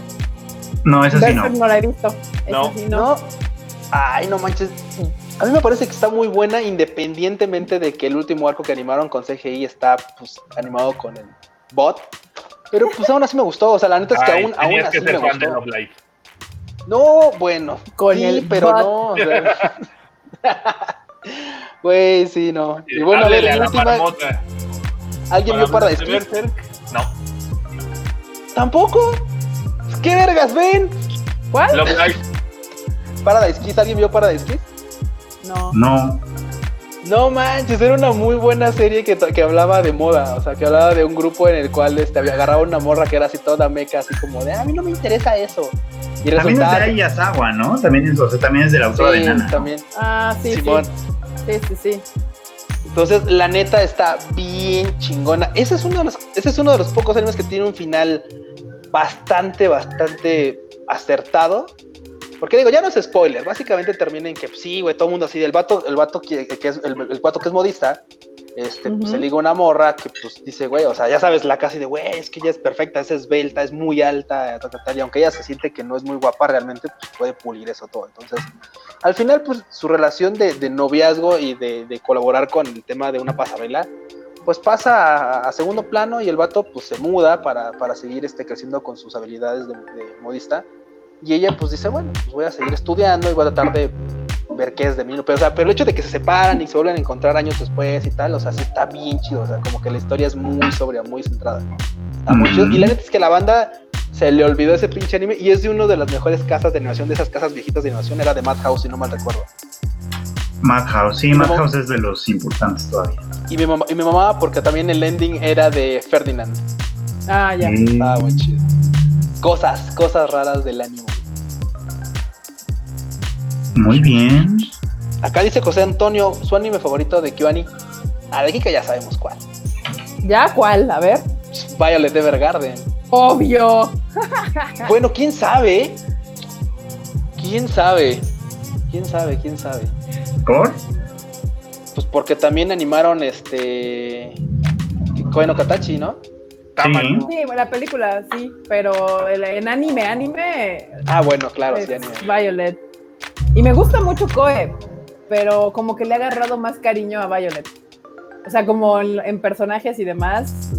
No, esa sí no. no la he visto. No. Sí no. Ay, no manches. A mí me parece que está muy buena independientemente de que el último arco que animaron con CGI está pues animado con el bot. Pero pues aún así me gustó, o sea, la neta es que aún, aún así me gustó. No, bueno, con sí, pero no. Güey, sí, no. Y bueno, a ver, la última. ¿Alguien vio Paradise Kiss? No. ¿Tampoco? ¿Qué vergas ven? ¿Cuál? Paradise Kiss, ¿alguien vio Paradise Kiss? No. No. No manches, era una muy buena serie que, que hablaba de moda, o sea, que hablaba de un grupo en el cual este, había agarrado una morra que era así toda meca, así como de, a mí no me interesa eso. Y también es de Ayasawa, ¿no? También es, o sea, también es de la autora de Nana. también. Ah, sí, Simón. sí. Sí, sí, Entonces, la neta está bien chingona. Ese es uno de los, ese es uno de los pocos animes que tiene un final bastante, bastante acertado porque digo, ya no es spoiler, básicamente termina en que sí, güey, todo el mundo así, el vato, el vato que, es, el, el vato que es modista, este, pues se liga una morra que pues dice, güey, o sea, ya sabes, la casi de, güey, es que ella es perfecta, es esbelta, es muy alta, y aunque ella se siente que no es muy guapa realmente, pues puede pulir eso todo. Entonces, al final, pues su relación de, noviazgo y de, colaborar con el tema de una pasarela, pues pasa a, segundo plano y el vato pues se muda para, para seguir este, creciendo con sus habilidades de modista y ella pues dice, bueno, pues voy a seguir estudiando y voy a tratar de ver qué es de mí. Pero, o sea, pero el hecho de que se separan y se vuelven a encontrar años después y tal, o sea, sí está bien chido. O sea, como que la historia es muy sobria, muy centrada. Está muy chido. Y la neta es que la banda se le olvidó ese pinche anime y es de una de las mejores casas de animación, de esas casas viejitas de animación, era de Madhouse, si no mal recuerdo. Madhouse, sí, Madhouse es de los importantes todavía. Y mi mamá, y mi mamá porque también el ending era de Ferdinand. Ah, ya. Ah, muy chido. Cosas, cosas raras del anime. Muy bien. Acá dice José Antonio, su anime favorito de Kyoani. Ah, de que ya sabemos cuál. ¿Ya cuál? A ver. Violet Evergarden. Obvio. bueno, quién sabe. ¿Quién sabe? ¿Quién sabe? ¿Quién sabe? ¿Por? Pues porque también animaron este. Koe no Katachi, ¿no? Sí. la película, sí, pero en anime, anime. Ah, bueno, claro, sí, anime. Violet. Y me gusta mucho Koe, pero como que le ha agarrado más cariño a Violet. O sea, como en, personajes y demás,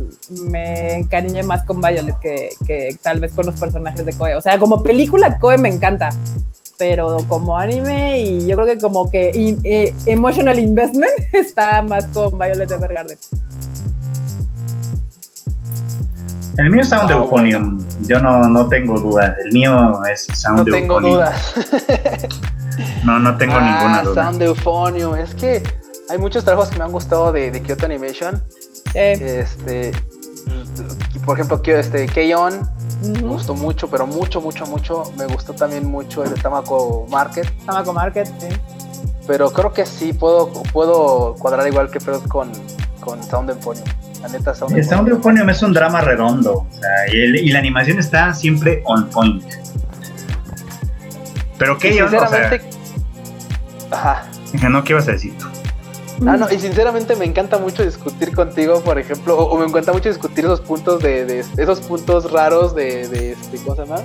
me encariñé más con Violet que, tal vez con los personajes de Koe. O sea, como película, Koe me encanta. Pero como anime y yo creo que como que eh, emotional investment está más con Violet Evergarden. El mío es Sound de Euphonium. Yo no, no tengo duda. El mío es Sound no tengo dudas. no, no tengo ah, ninguna duda. Sound Euphonium. Es que hay muchos trabajos que me han gustado de, de Kyoto Animation. Este, por ejemplo, este, K-On! me gustó mucho, pero mucho, mucho, mucho. Me gustó también mucho el de Tamako Market. Tamako Market, sí. Pero creo que sí puedo, puedo cuadrar igual que Fred con, con Sound Euphonium. La neta, Sound El Sound Euphonium es un drama redondo. O sea, y, la animación está siempre on point. Pero qué sinceramente. Ajá. No, ¿qué ibas a decir tú? Ah, no, y sinceramente me encanta mucho discutir contigo, por ejemplo, o, me encanta mucho discutir esos puntos de, esos puntos raros de, de, este, ¿cómo se llama?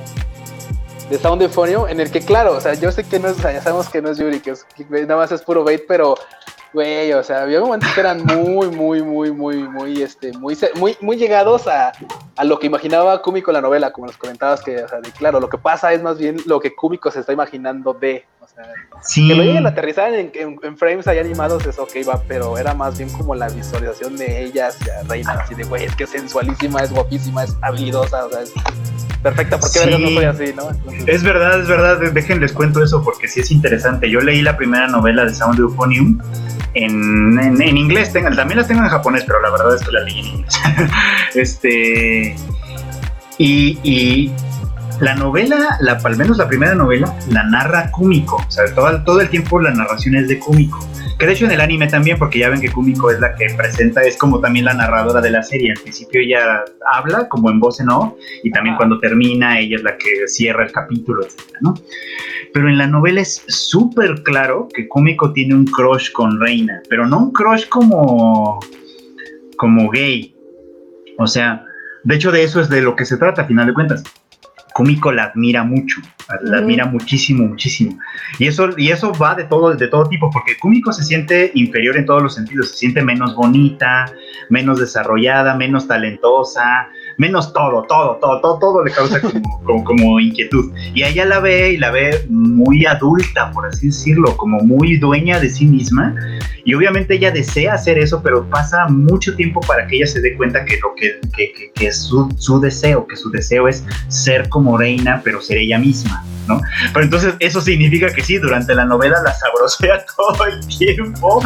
De Sound Euphonium, en el que, claro, o sea, yo sé que no es, ya sabemos que no es Yuri, que nada más es puro bait, pero Güey, o sea, había momentos que eran muy, muy, muy, muy, muy, este, muy, muy, muy llegados a, a lo que imaginaba Kumiko la novela, como los comentabas, que, o sea, claro, lo que pasa es más bien lo que Kumiko se está imaginando de, o sea, que lo lleguen a aterrizar en, en, frames ahí animados es ok, va, pero era más bien como la visualización de ella hacia Reina, así de, güey, es que es sensualísima, es guapísima, es habilidosa, o sea, es perfecta, ¿por qué no soy así, no? Es verdad, es verdad, déjenles cuento eso porque sí es interesante. Yo leí la primera novela de Sound Euphonium en, en, inglés, también las tengo en japonés, pero la verdad es que la leí en inglés. este, y, y, la novela, la, al menos la primera novela, la narra Kumiko, o sea, todo, todo el tiempo la narración es de Kumiko. Que de hecho en el anime también, porque ya ven que Kumiko es la que presenta, es como también la narradora de la serie. Al principio ella habla como en voz en off, y también cuando termina ella es la que cierra el capítulo, etc. ¿no? Pero en la novela es súper claro que Kumiko tiene un crush con Reina, pero no un crush como, como gay. O sea, de hecho de eso es de lo que se trata a final de cuentas. Kumiko la admira mucho, la admira muchísimo, muchísimo. Y eso, y eso va de todo, de todo tipo, porque Kumiko se siente inferior en todos los sentidos, se siente menos bonita, menos desarrollada, menos talentosa, menos todo, todo, todo, todo, todo le causa como, como, inquietud. Y ella la ve y la ve muy adulta, por así decirlo, como muy dueña de sí misma. Y obviamente ella desea hacer eso, pero pasa mucho tiempo para que ella se dé cuenta que lo que, que, que, es su, su deseo, que su deseo es ser como reina, pero ser ella misma. ¿no? Pero entonces eso significa que sí, durante la novela la sabrosea todo el tiempo,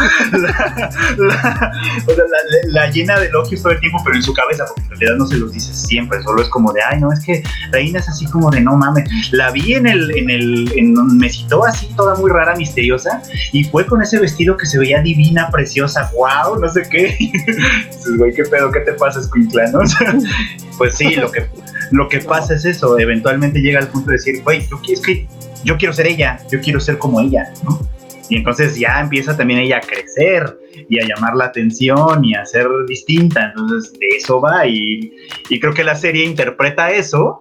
la, llena de elogios todo el tiempo, pero en su cabeza, porque en realidad no se los dice siempre, solo es como de, ay, no, es que Reina es así como de, no mames, la vi en el, en el, en, me citó así, toda muy rara, misteriosa, y fue con ese vestido que se veía divina, preciosa, wow, no sé qué. güey, qué pedo, ¿qué te pasa, Escuincla, pues sí, lo que, lo que pasa es eso, eventualmente llega al punto de decir, güey, yo, es que yo quiero ser ella, yo quiero ser como ella, ¿no? Y entonces ya empieza también ella a crecer y a llamar la atención y a ser distinta. Entonces de eso va y, y creo que la serie interpreta eso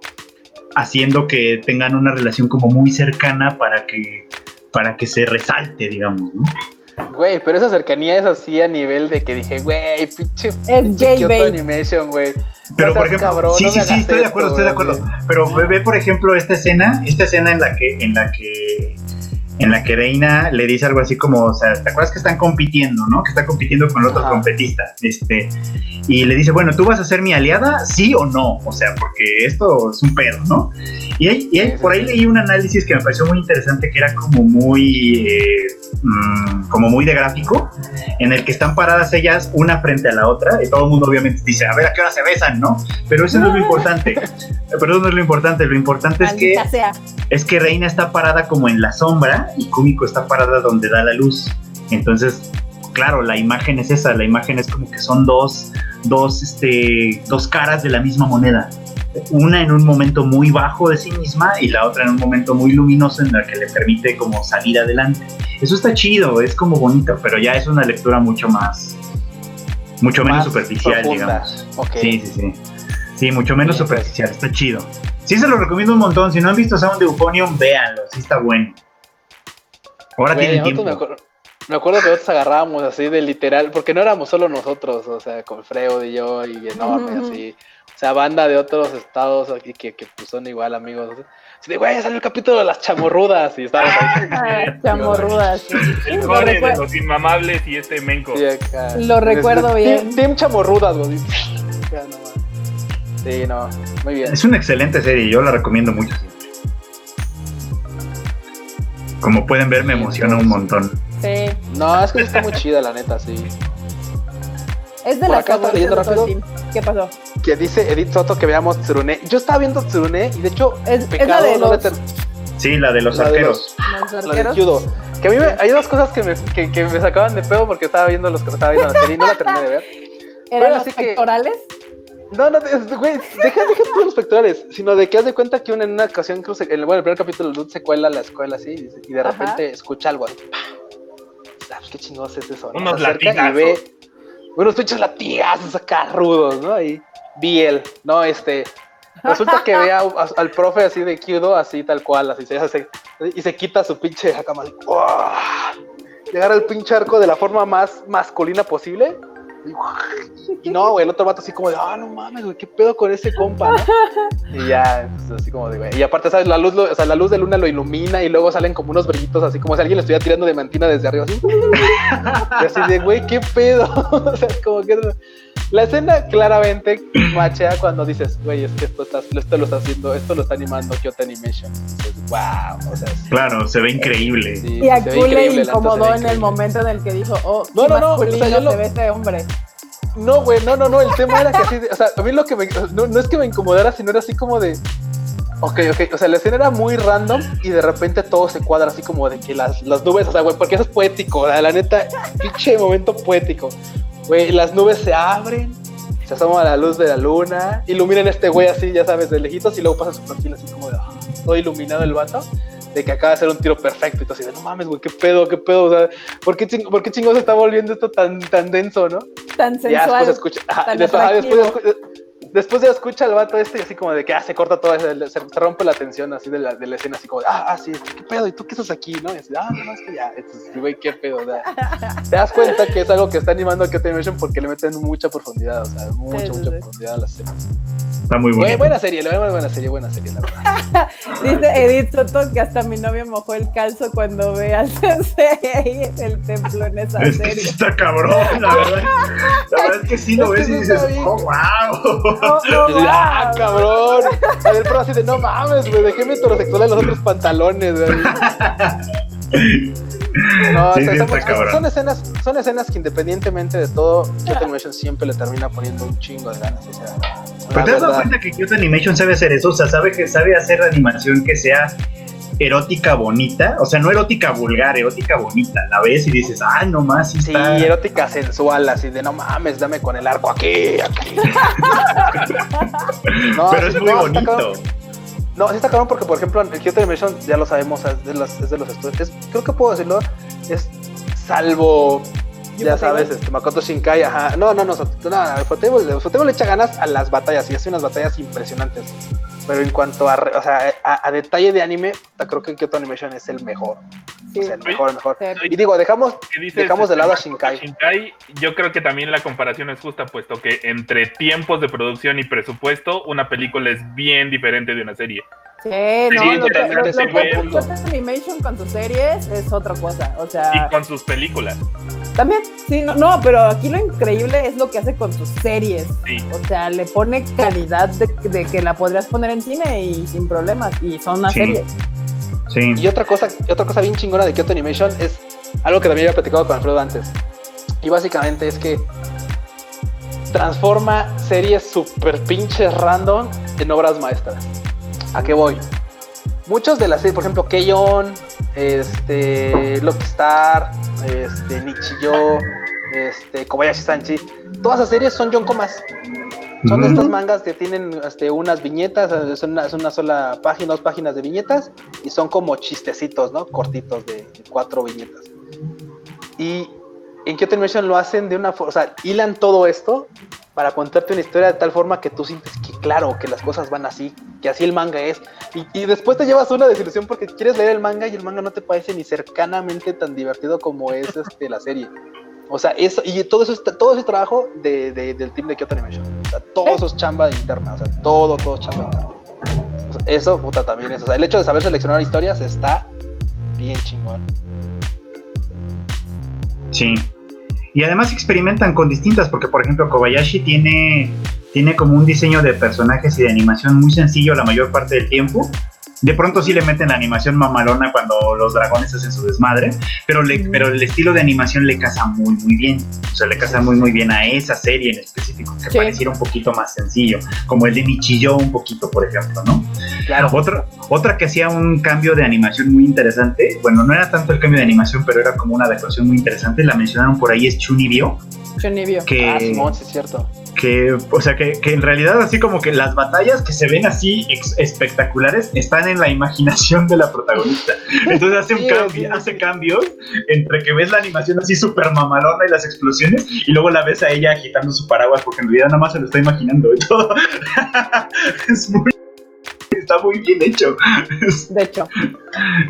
haciendo que tengan una relación como muy cercana para que, para que se resalte, digamos, ¿no? Güey, pero esa cercanía es así a nivel de que dije, güey, pinche. Es J Animation, güey. Pero por ejemplo, sí, sí, sí, estoy de acuerdo, estoy de acuerdo. Pero ve, por ejemplo, esta escena, esta escena en la que, en la que en la que Reina le dice algo así como, o sea, ¿te acuerdas que están compitiendo, no? Que está compitiendo con el otro competista, este, y le dice, bueno, ¿tú vas a ser mi aliada, sí o no? O sea, porque esto es un pedo, ¿no? Y, hay, por ahí leí un análisis que me pareció muy interesante, que era como muy, eh, mm, como muy de gráfico, en el que están paradas ellas una frente a la otra, y todo el mundo obviamente dice, a ver a qué hora se besan, ¿no? Pero eso no es lo importante, pero eso no es lo importante, lo importante es que, es que Reina está parada como en la sombra, y Kumiko está parada donde da la luz. Entonces, claro, la imagen es esa, la imagen es como que son dos, dos, este, dos caras de la misma moneda. Una en un momento muy bajo de sí misma y la otra en un momento muy luminoso en la que le permite como salir adelante. Eso está chido, es como bonito, pero ya es una lectura mucho más, mucho menos superficial, digamos. Sí, sí, sí. Sí, mucho menos pues. superficial, está chido. Sí, se lo recomiendo un montón. Si no han visto Sound de Euphonium, véanlo, sí está bueno. Ahora tienen tiempo. Me acuerdo, me acuerdo, que nosotros agarrábamos así de literal, porque no éramos solo nosotros, o sea, con Freud y yo y enorme, así. O sea, banda de otros estados aquí que, que pues, son igual amigos. Así de, güey, salió el capítulo de las chamorrudas y estábamos ahí. chamorrudas. El core de los inmamables y este menco. Lo recuerdo bien. Team, chamorrudas, güey. Sí, no, muy bien. Es una excelente serie, yo la recomiendo mucho. Como pueden ver, me emociona un montón. Sí. No, es que está muy chida, la neta, sí. Es de la acá leyendo rápido. ¿Qué pasó? Que dice Edith Soto que veamos Tsurune. Yo estaba viendo Tsurune y de hecho es, pecado es la de los... Sí, la de los arqueros. La de. Que a mí me, hay dos cosas que me, que, que me sacaban de pedo porque estaba viendo los que estaba viendo la serie y no la terminé de ver. ¿Eran los pectorales? No, no, güey, deja, deja los pectorales, sino de que haz de cuenta que una, en una ocasión, creo, en el, bueno, el primer capítulo, Luz se cuela a la escuela así y, de repente escucha algo así. ¿Sabes qué chingados es eso? ¿no? Unos latigazos. Y ve unos pinches latigazos acá rudos, ¿no? Y Biel, ¿no? Este, resulta que ve al profe así de Kyudo, así tal cual, así se hace, y se quita su pinche cama así, Llegar al pinche arco de la forma más masculina posible y no, güey, el otro vato así como de, ah, no mames, güey, qué pedo con ese compa, Y ya, pues, así como de, güey. Y aparte, ¿sabes? La luz, o sea, la luz de luna lo ilumina y luego salen como unos brillitos así como si alguien le estuviera tirando de mantina desde arriba, así. y así de, güey, qué pedo. o sea, como que. La escena claramente machea cuando dices, güey, es que esto, esto lo está haciendo, esto lo está animando Kyoto Animation. wow, o sea, Claro, se ve increíble. y a Q le incomodó en el momento en el que dijo, oh, no, no, no, o sea, yo lo... se ve este hombre. No, güey, no, no, no, el tema era que así, o sea, a mí lo que me, no, no es que me incomodara, sino era así como de, Ok, ok, o sea, la escena era muy random y de repente todo se cuadra así como de que las, las nubes, o sea, güey, porque eso es poético, la, la neta, pinche momento poético. Güey, las nubes se abren, se asoma la luz de la luna, iluminan a este güey así, ya sabes, de lejitos, y luego pasa su perfil así como de ah, todo iluminado el vato, de que acaba de hacer un tiro perfecto, y todo así de no mames, güey, qué pedo, qué pedo, o sea, ¿por qué, ching ¿por qué chingo se está volviendo esto tan, tan denso, no? Tan sensual. Ya después escucha, ajá, después, después, después ya escucha al vato este y así como de que ah, se corta todo, se, se rompe la tensión así de la, de la escena, así como, ah, ah, sí, qué pedo, ¿y tú qué estás aquí? ¿no? Y así, ah, no, es que ya, güey, qué pedo, o sea, te das cuenta que es algo que está animando a Kyoto Animation porque le meten mucha profundidad, o sea, mucha, mucha profundidad a la escena. Está muy bueno. Buena serie, buena, buena serie, buena serie, la verdad. Dice Edith Soto que hasta mi novio mojó el calzo cuando ve al sensei en el templo en esa es serie. Que sí está cabrón, la verdad. La verdad es que sí lo ves y dices, oh, wow. Oh, ah, cabrón. A ver, pero así de, no mames, güey, dejé mi heterosexual en los otros pantalones, güey. No, sí, o sea, estamos, son, escenas, son escenas que independientemente de todo, Animation siempre le termina poniendo un chingo de ganas. O sea, Pero te has dado cuenta que Kyoto Animation sabe hacer eso, o sea, sabe que sabe hacer animación que sea erótica bonita, o sea, no erótica vulgar, erótica bonita. La ves y dices, ah, no más, sí, erótica sensual, así de no mames, dame con el arco aquí, aquí. no, Pero es muy bonito. No, sí está cabrón porque, por ejemplo, el Kyoto Animation, ya lo sabemos, es de los, es de los estudios. creo que puedo decirlo, es salvo, ya sabes, este, Makoto Shinkai, ajá. No, no, no, no, no Fotable, le echa ganas a las batallas y hace unas batallas impresionantes. Pero en cuanto a, o sea, a, detalle de anime, creo que Kyoto Animation es el mejor. Sí. el mejor, el mejor. Y digo, dejamos, dejamos de lado a Shinkai. Shinkai. Yo creo que también la comparación es justa, puesto que entre tiempos de producción y presupuesto, una película es bien diferente de una serie. Sí, no, lo que, lo, lo Animation con sus series es otra cosa, o sea... Y con sus películas. También, sí, no, no, pero aquí lo increíble es lo que hace con sus series. Sí. O sea, le pone calidad de, que la podrías poner en cine y sin problemas, y son una serie. Sí. Y otra cosa, otra cosa bien chingona de Kyoto Animation es algo que también había platicado con Alfredo antes. Y básicamente es que transforma series super pinches random en obras maestras. ¿A qué voy? Muchos de las series, por ejemplo, Keyon, este, Lucky Star, este, Nichiyo, este, Kobayashi Sanchi, todas esas series son John Comas. Son estas mangas que tienen este, unas viñetas, son una, sola página, dos páginas de viñetas, y son como chistecitos, ¿no? Cortitos de, cuatro viñetas. Y en Kyoto Animation lo hacen de una forma, o sea, hilan todo esto para contarte una historia de tal forma que tú sientes que, claro, que las cosas van así, que así el manga es. Y, después te llevas una desilusión porque quieres leer el manga y el manga no te parece ni cercanamente tan divertido como es este, la serie. O sea, eso, y todo eso, todo ese trabajo de, del team de Kyoto Animation. O sea, todo eso es chamba interna. O sea, todo, todo chamba interna. eso, puta, también es. O sea, el hecho de saber seleccionar historias está bien chingón. Sí, y además experimentan con distintas, porque por ejemplo Kobayashi tiene, tiene como un diseño de personajes y de animación muy sencillo la mayor parte del tiempo, de pronto sí le meten la animación mamalona cuando los dragones hacen su desmadre, pero, le, pero el estilo de animación le casa muy, muy bien. O sea, le casa muy, muy bien a esa serie en específico, que pareciera un poquito más sencillo, como el de Michillo un poquito, por ejemplo, ¿no? Claro. Otra, otra que hacía un cambio de animación muy interesante, bueno, no era tanto el cambio de animación, pero era como una adecuación muy interesante, la mencionaron por ahí, es Chunibyo. Chunibyo. Que, ah, Simón, sí es cierto que, o sea, que, que, en realidad así como que las batallas que se ven así espectaculares están en la imaginación de la protagonista. Entonces hace un cambio, hace cambios entre que ves la animación así súper mamalona y las explosiones y luego la ves a ella agitando su paraguas porque en realidad nada más se lo está imaginando y todo. es muy está muy bien hecho. De hecho.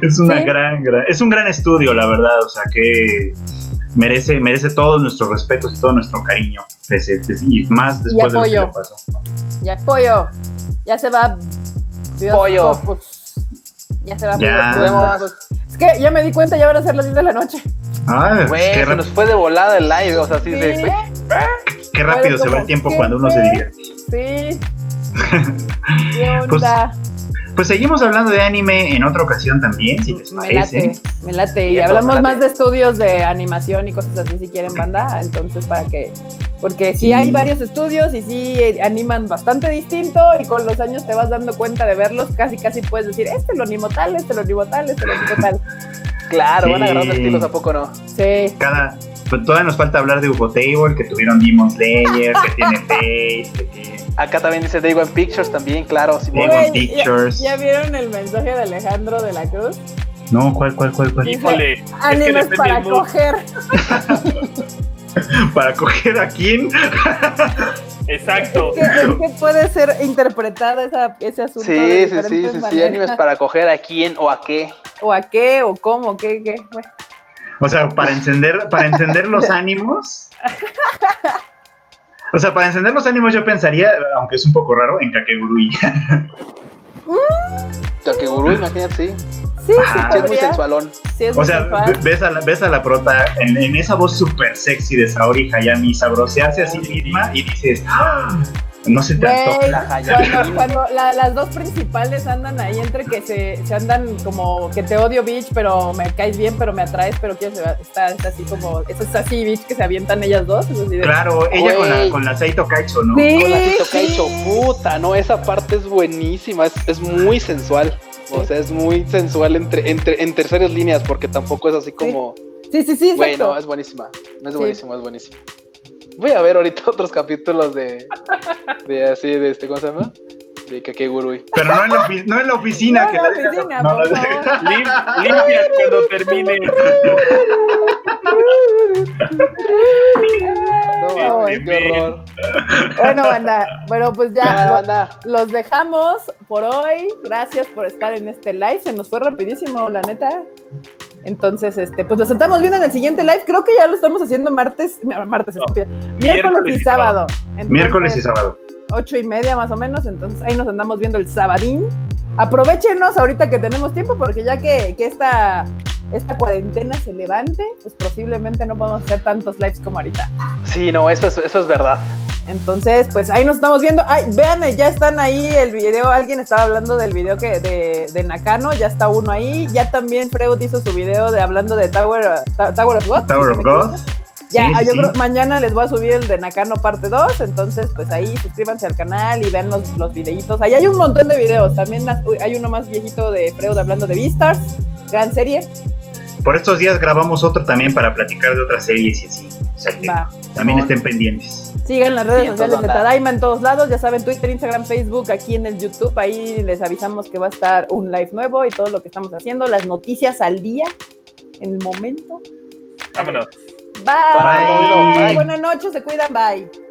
Es una gran, gran, es un gran estudio, la verdad. O sea que merece, merece todos nuestros respetos y todo nuestro cariño. y más después de lo que pasó. Y apoyo. Ya se va. Pollo. ya se va. Ya. Es que ya me di cuenta, ya van a ser las 10 de la noche. Ah, Güey, se nos fue de volada el live, o sea, así de... Qué rápido se va el tiempo cuando uno se divierte. Sí. ¿Qué pues, onda? Pues seguimos hablando de anime en otra ocasión también, si les parece. Me late, me late. Y hablamos más de estudios de animación y cosas así si quieren banda. Entonces, para que. Porque sí hay varios estudios y sí animan bastante distinto y con los años te vas dando cuenta de verlos. Casi, casi puedes decir, este lo animo tal, este lo animo tal, este lo animo tal. Claro, van agarrando estilos, ¿a poco no? Sí. Cada, pues todavía nos falta hablar de Table, que tuvieron Demon Slayer, que tiene Face, que tiene... Acá también dice Day One Pictures también, claro. Sí, Day Pictures. ¿ya, vieron el mensaje de Alejandro de la Cruz? No, ¿cuál, cuál, cuál, cuál? Híjole. Animes para coger. ¿Para coger a quién? Exacto. ¿En qué, puede ser interpretada esa, ese asunto? Sí, sí, sí, sí, sí, animes para coger a quién o a qué. O a qué o cómo, qué, qué. Bueno. O sea, para encender, para encender los ánimos. O sea, para encender los ánimos yo pensaría, aunque es un poco raro, en Kakegurui. Kakegurui, imagínate, sí. Sí, sí, es muy sensualón. o sea, ves a, la, ves a la prota en, esa voz súper sexy de Saori Hayami sabrosearse así misma y dices, ¡Ah! No se te Cuando, cuando las dos principales andan ahí entre que se, se, andan como que te odio, bitch, pero me caes bien, pero me atraes, pero quiero está, está así como, eso es así, bitch, que se avientan ellas dos. claro, ella con la, con la Saito Kaicho, ¿no? Sí, con la Saito Kaicho, puta, no, esa parte es buenísima, es, es muy sensual. O sea, es muy sensual entre, entre, en terceras líneas, porque tampoco es así como. Sí, sí, sí. Bueno, es buenísima. Es buenísima, es buenísima. Voy a ver ahorita otros capítulos de, de así, de este, ¿cómo se llama? De Kakegurui. Pero no en la, no en la oficina. No que en la oficina, no, Limpia cuando termine. No, qué horror. Bueno, banda, bueno, pues ya, los dejamos por hoy. Gracias por estar en este live. Se nos fue rapidísimo, la neta. Entonces, este, pues nos estamos viendo en el siguiente live. Creo que ya lo estamos haciendo martes, martes, miércoles, y sábado. miércoles y sábado. Ocho y media más o menos. Entonces ahí nos andamos viendo el sabadín. Aprovechenos ahorita que tenemos tiempo, porque ya que, que esta, esta cuarentena se levante, pues posiblemente no podemos hacer tantos lives como ahorita. Sí, no, eso es, eso es verdad. Entonces, pues ahí nos estamos viendo. Ay, vean, ya están ahí el video. Alguien estaba hablando del video que de, de Nakano, ya está uno ahí. Ya también Freud hizo su video de hablando de Tower, Tower of God. Tower of God. Ya, yo creo mañana les voy a subir el de Nakano parte 2, entonces pues ahí suscríbanse al canal y vean los, los videitos. Ahí hay un montón de videos, también hay uno más viejito de Freud hablando de Beastars, gran serie. Por estos días grabamos otro también para platicar de otras series y así. O sea que también estén pendientes. Sigan las redes sociales de Tadaima en todos lados, ya saben, Twitter, Instagram, Facebook, aquí en el YouTube, ahí les avisamos que va a estar un live nuevo y todo lo que estamos haciendo, las noticias al día, en el momento. Vámonos. Bye. bye. Buenas noches, se cuidan, bye.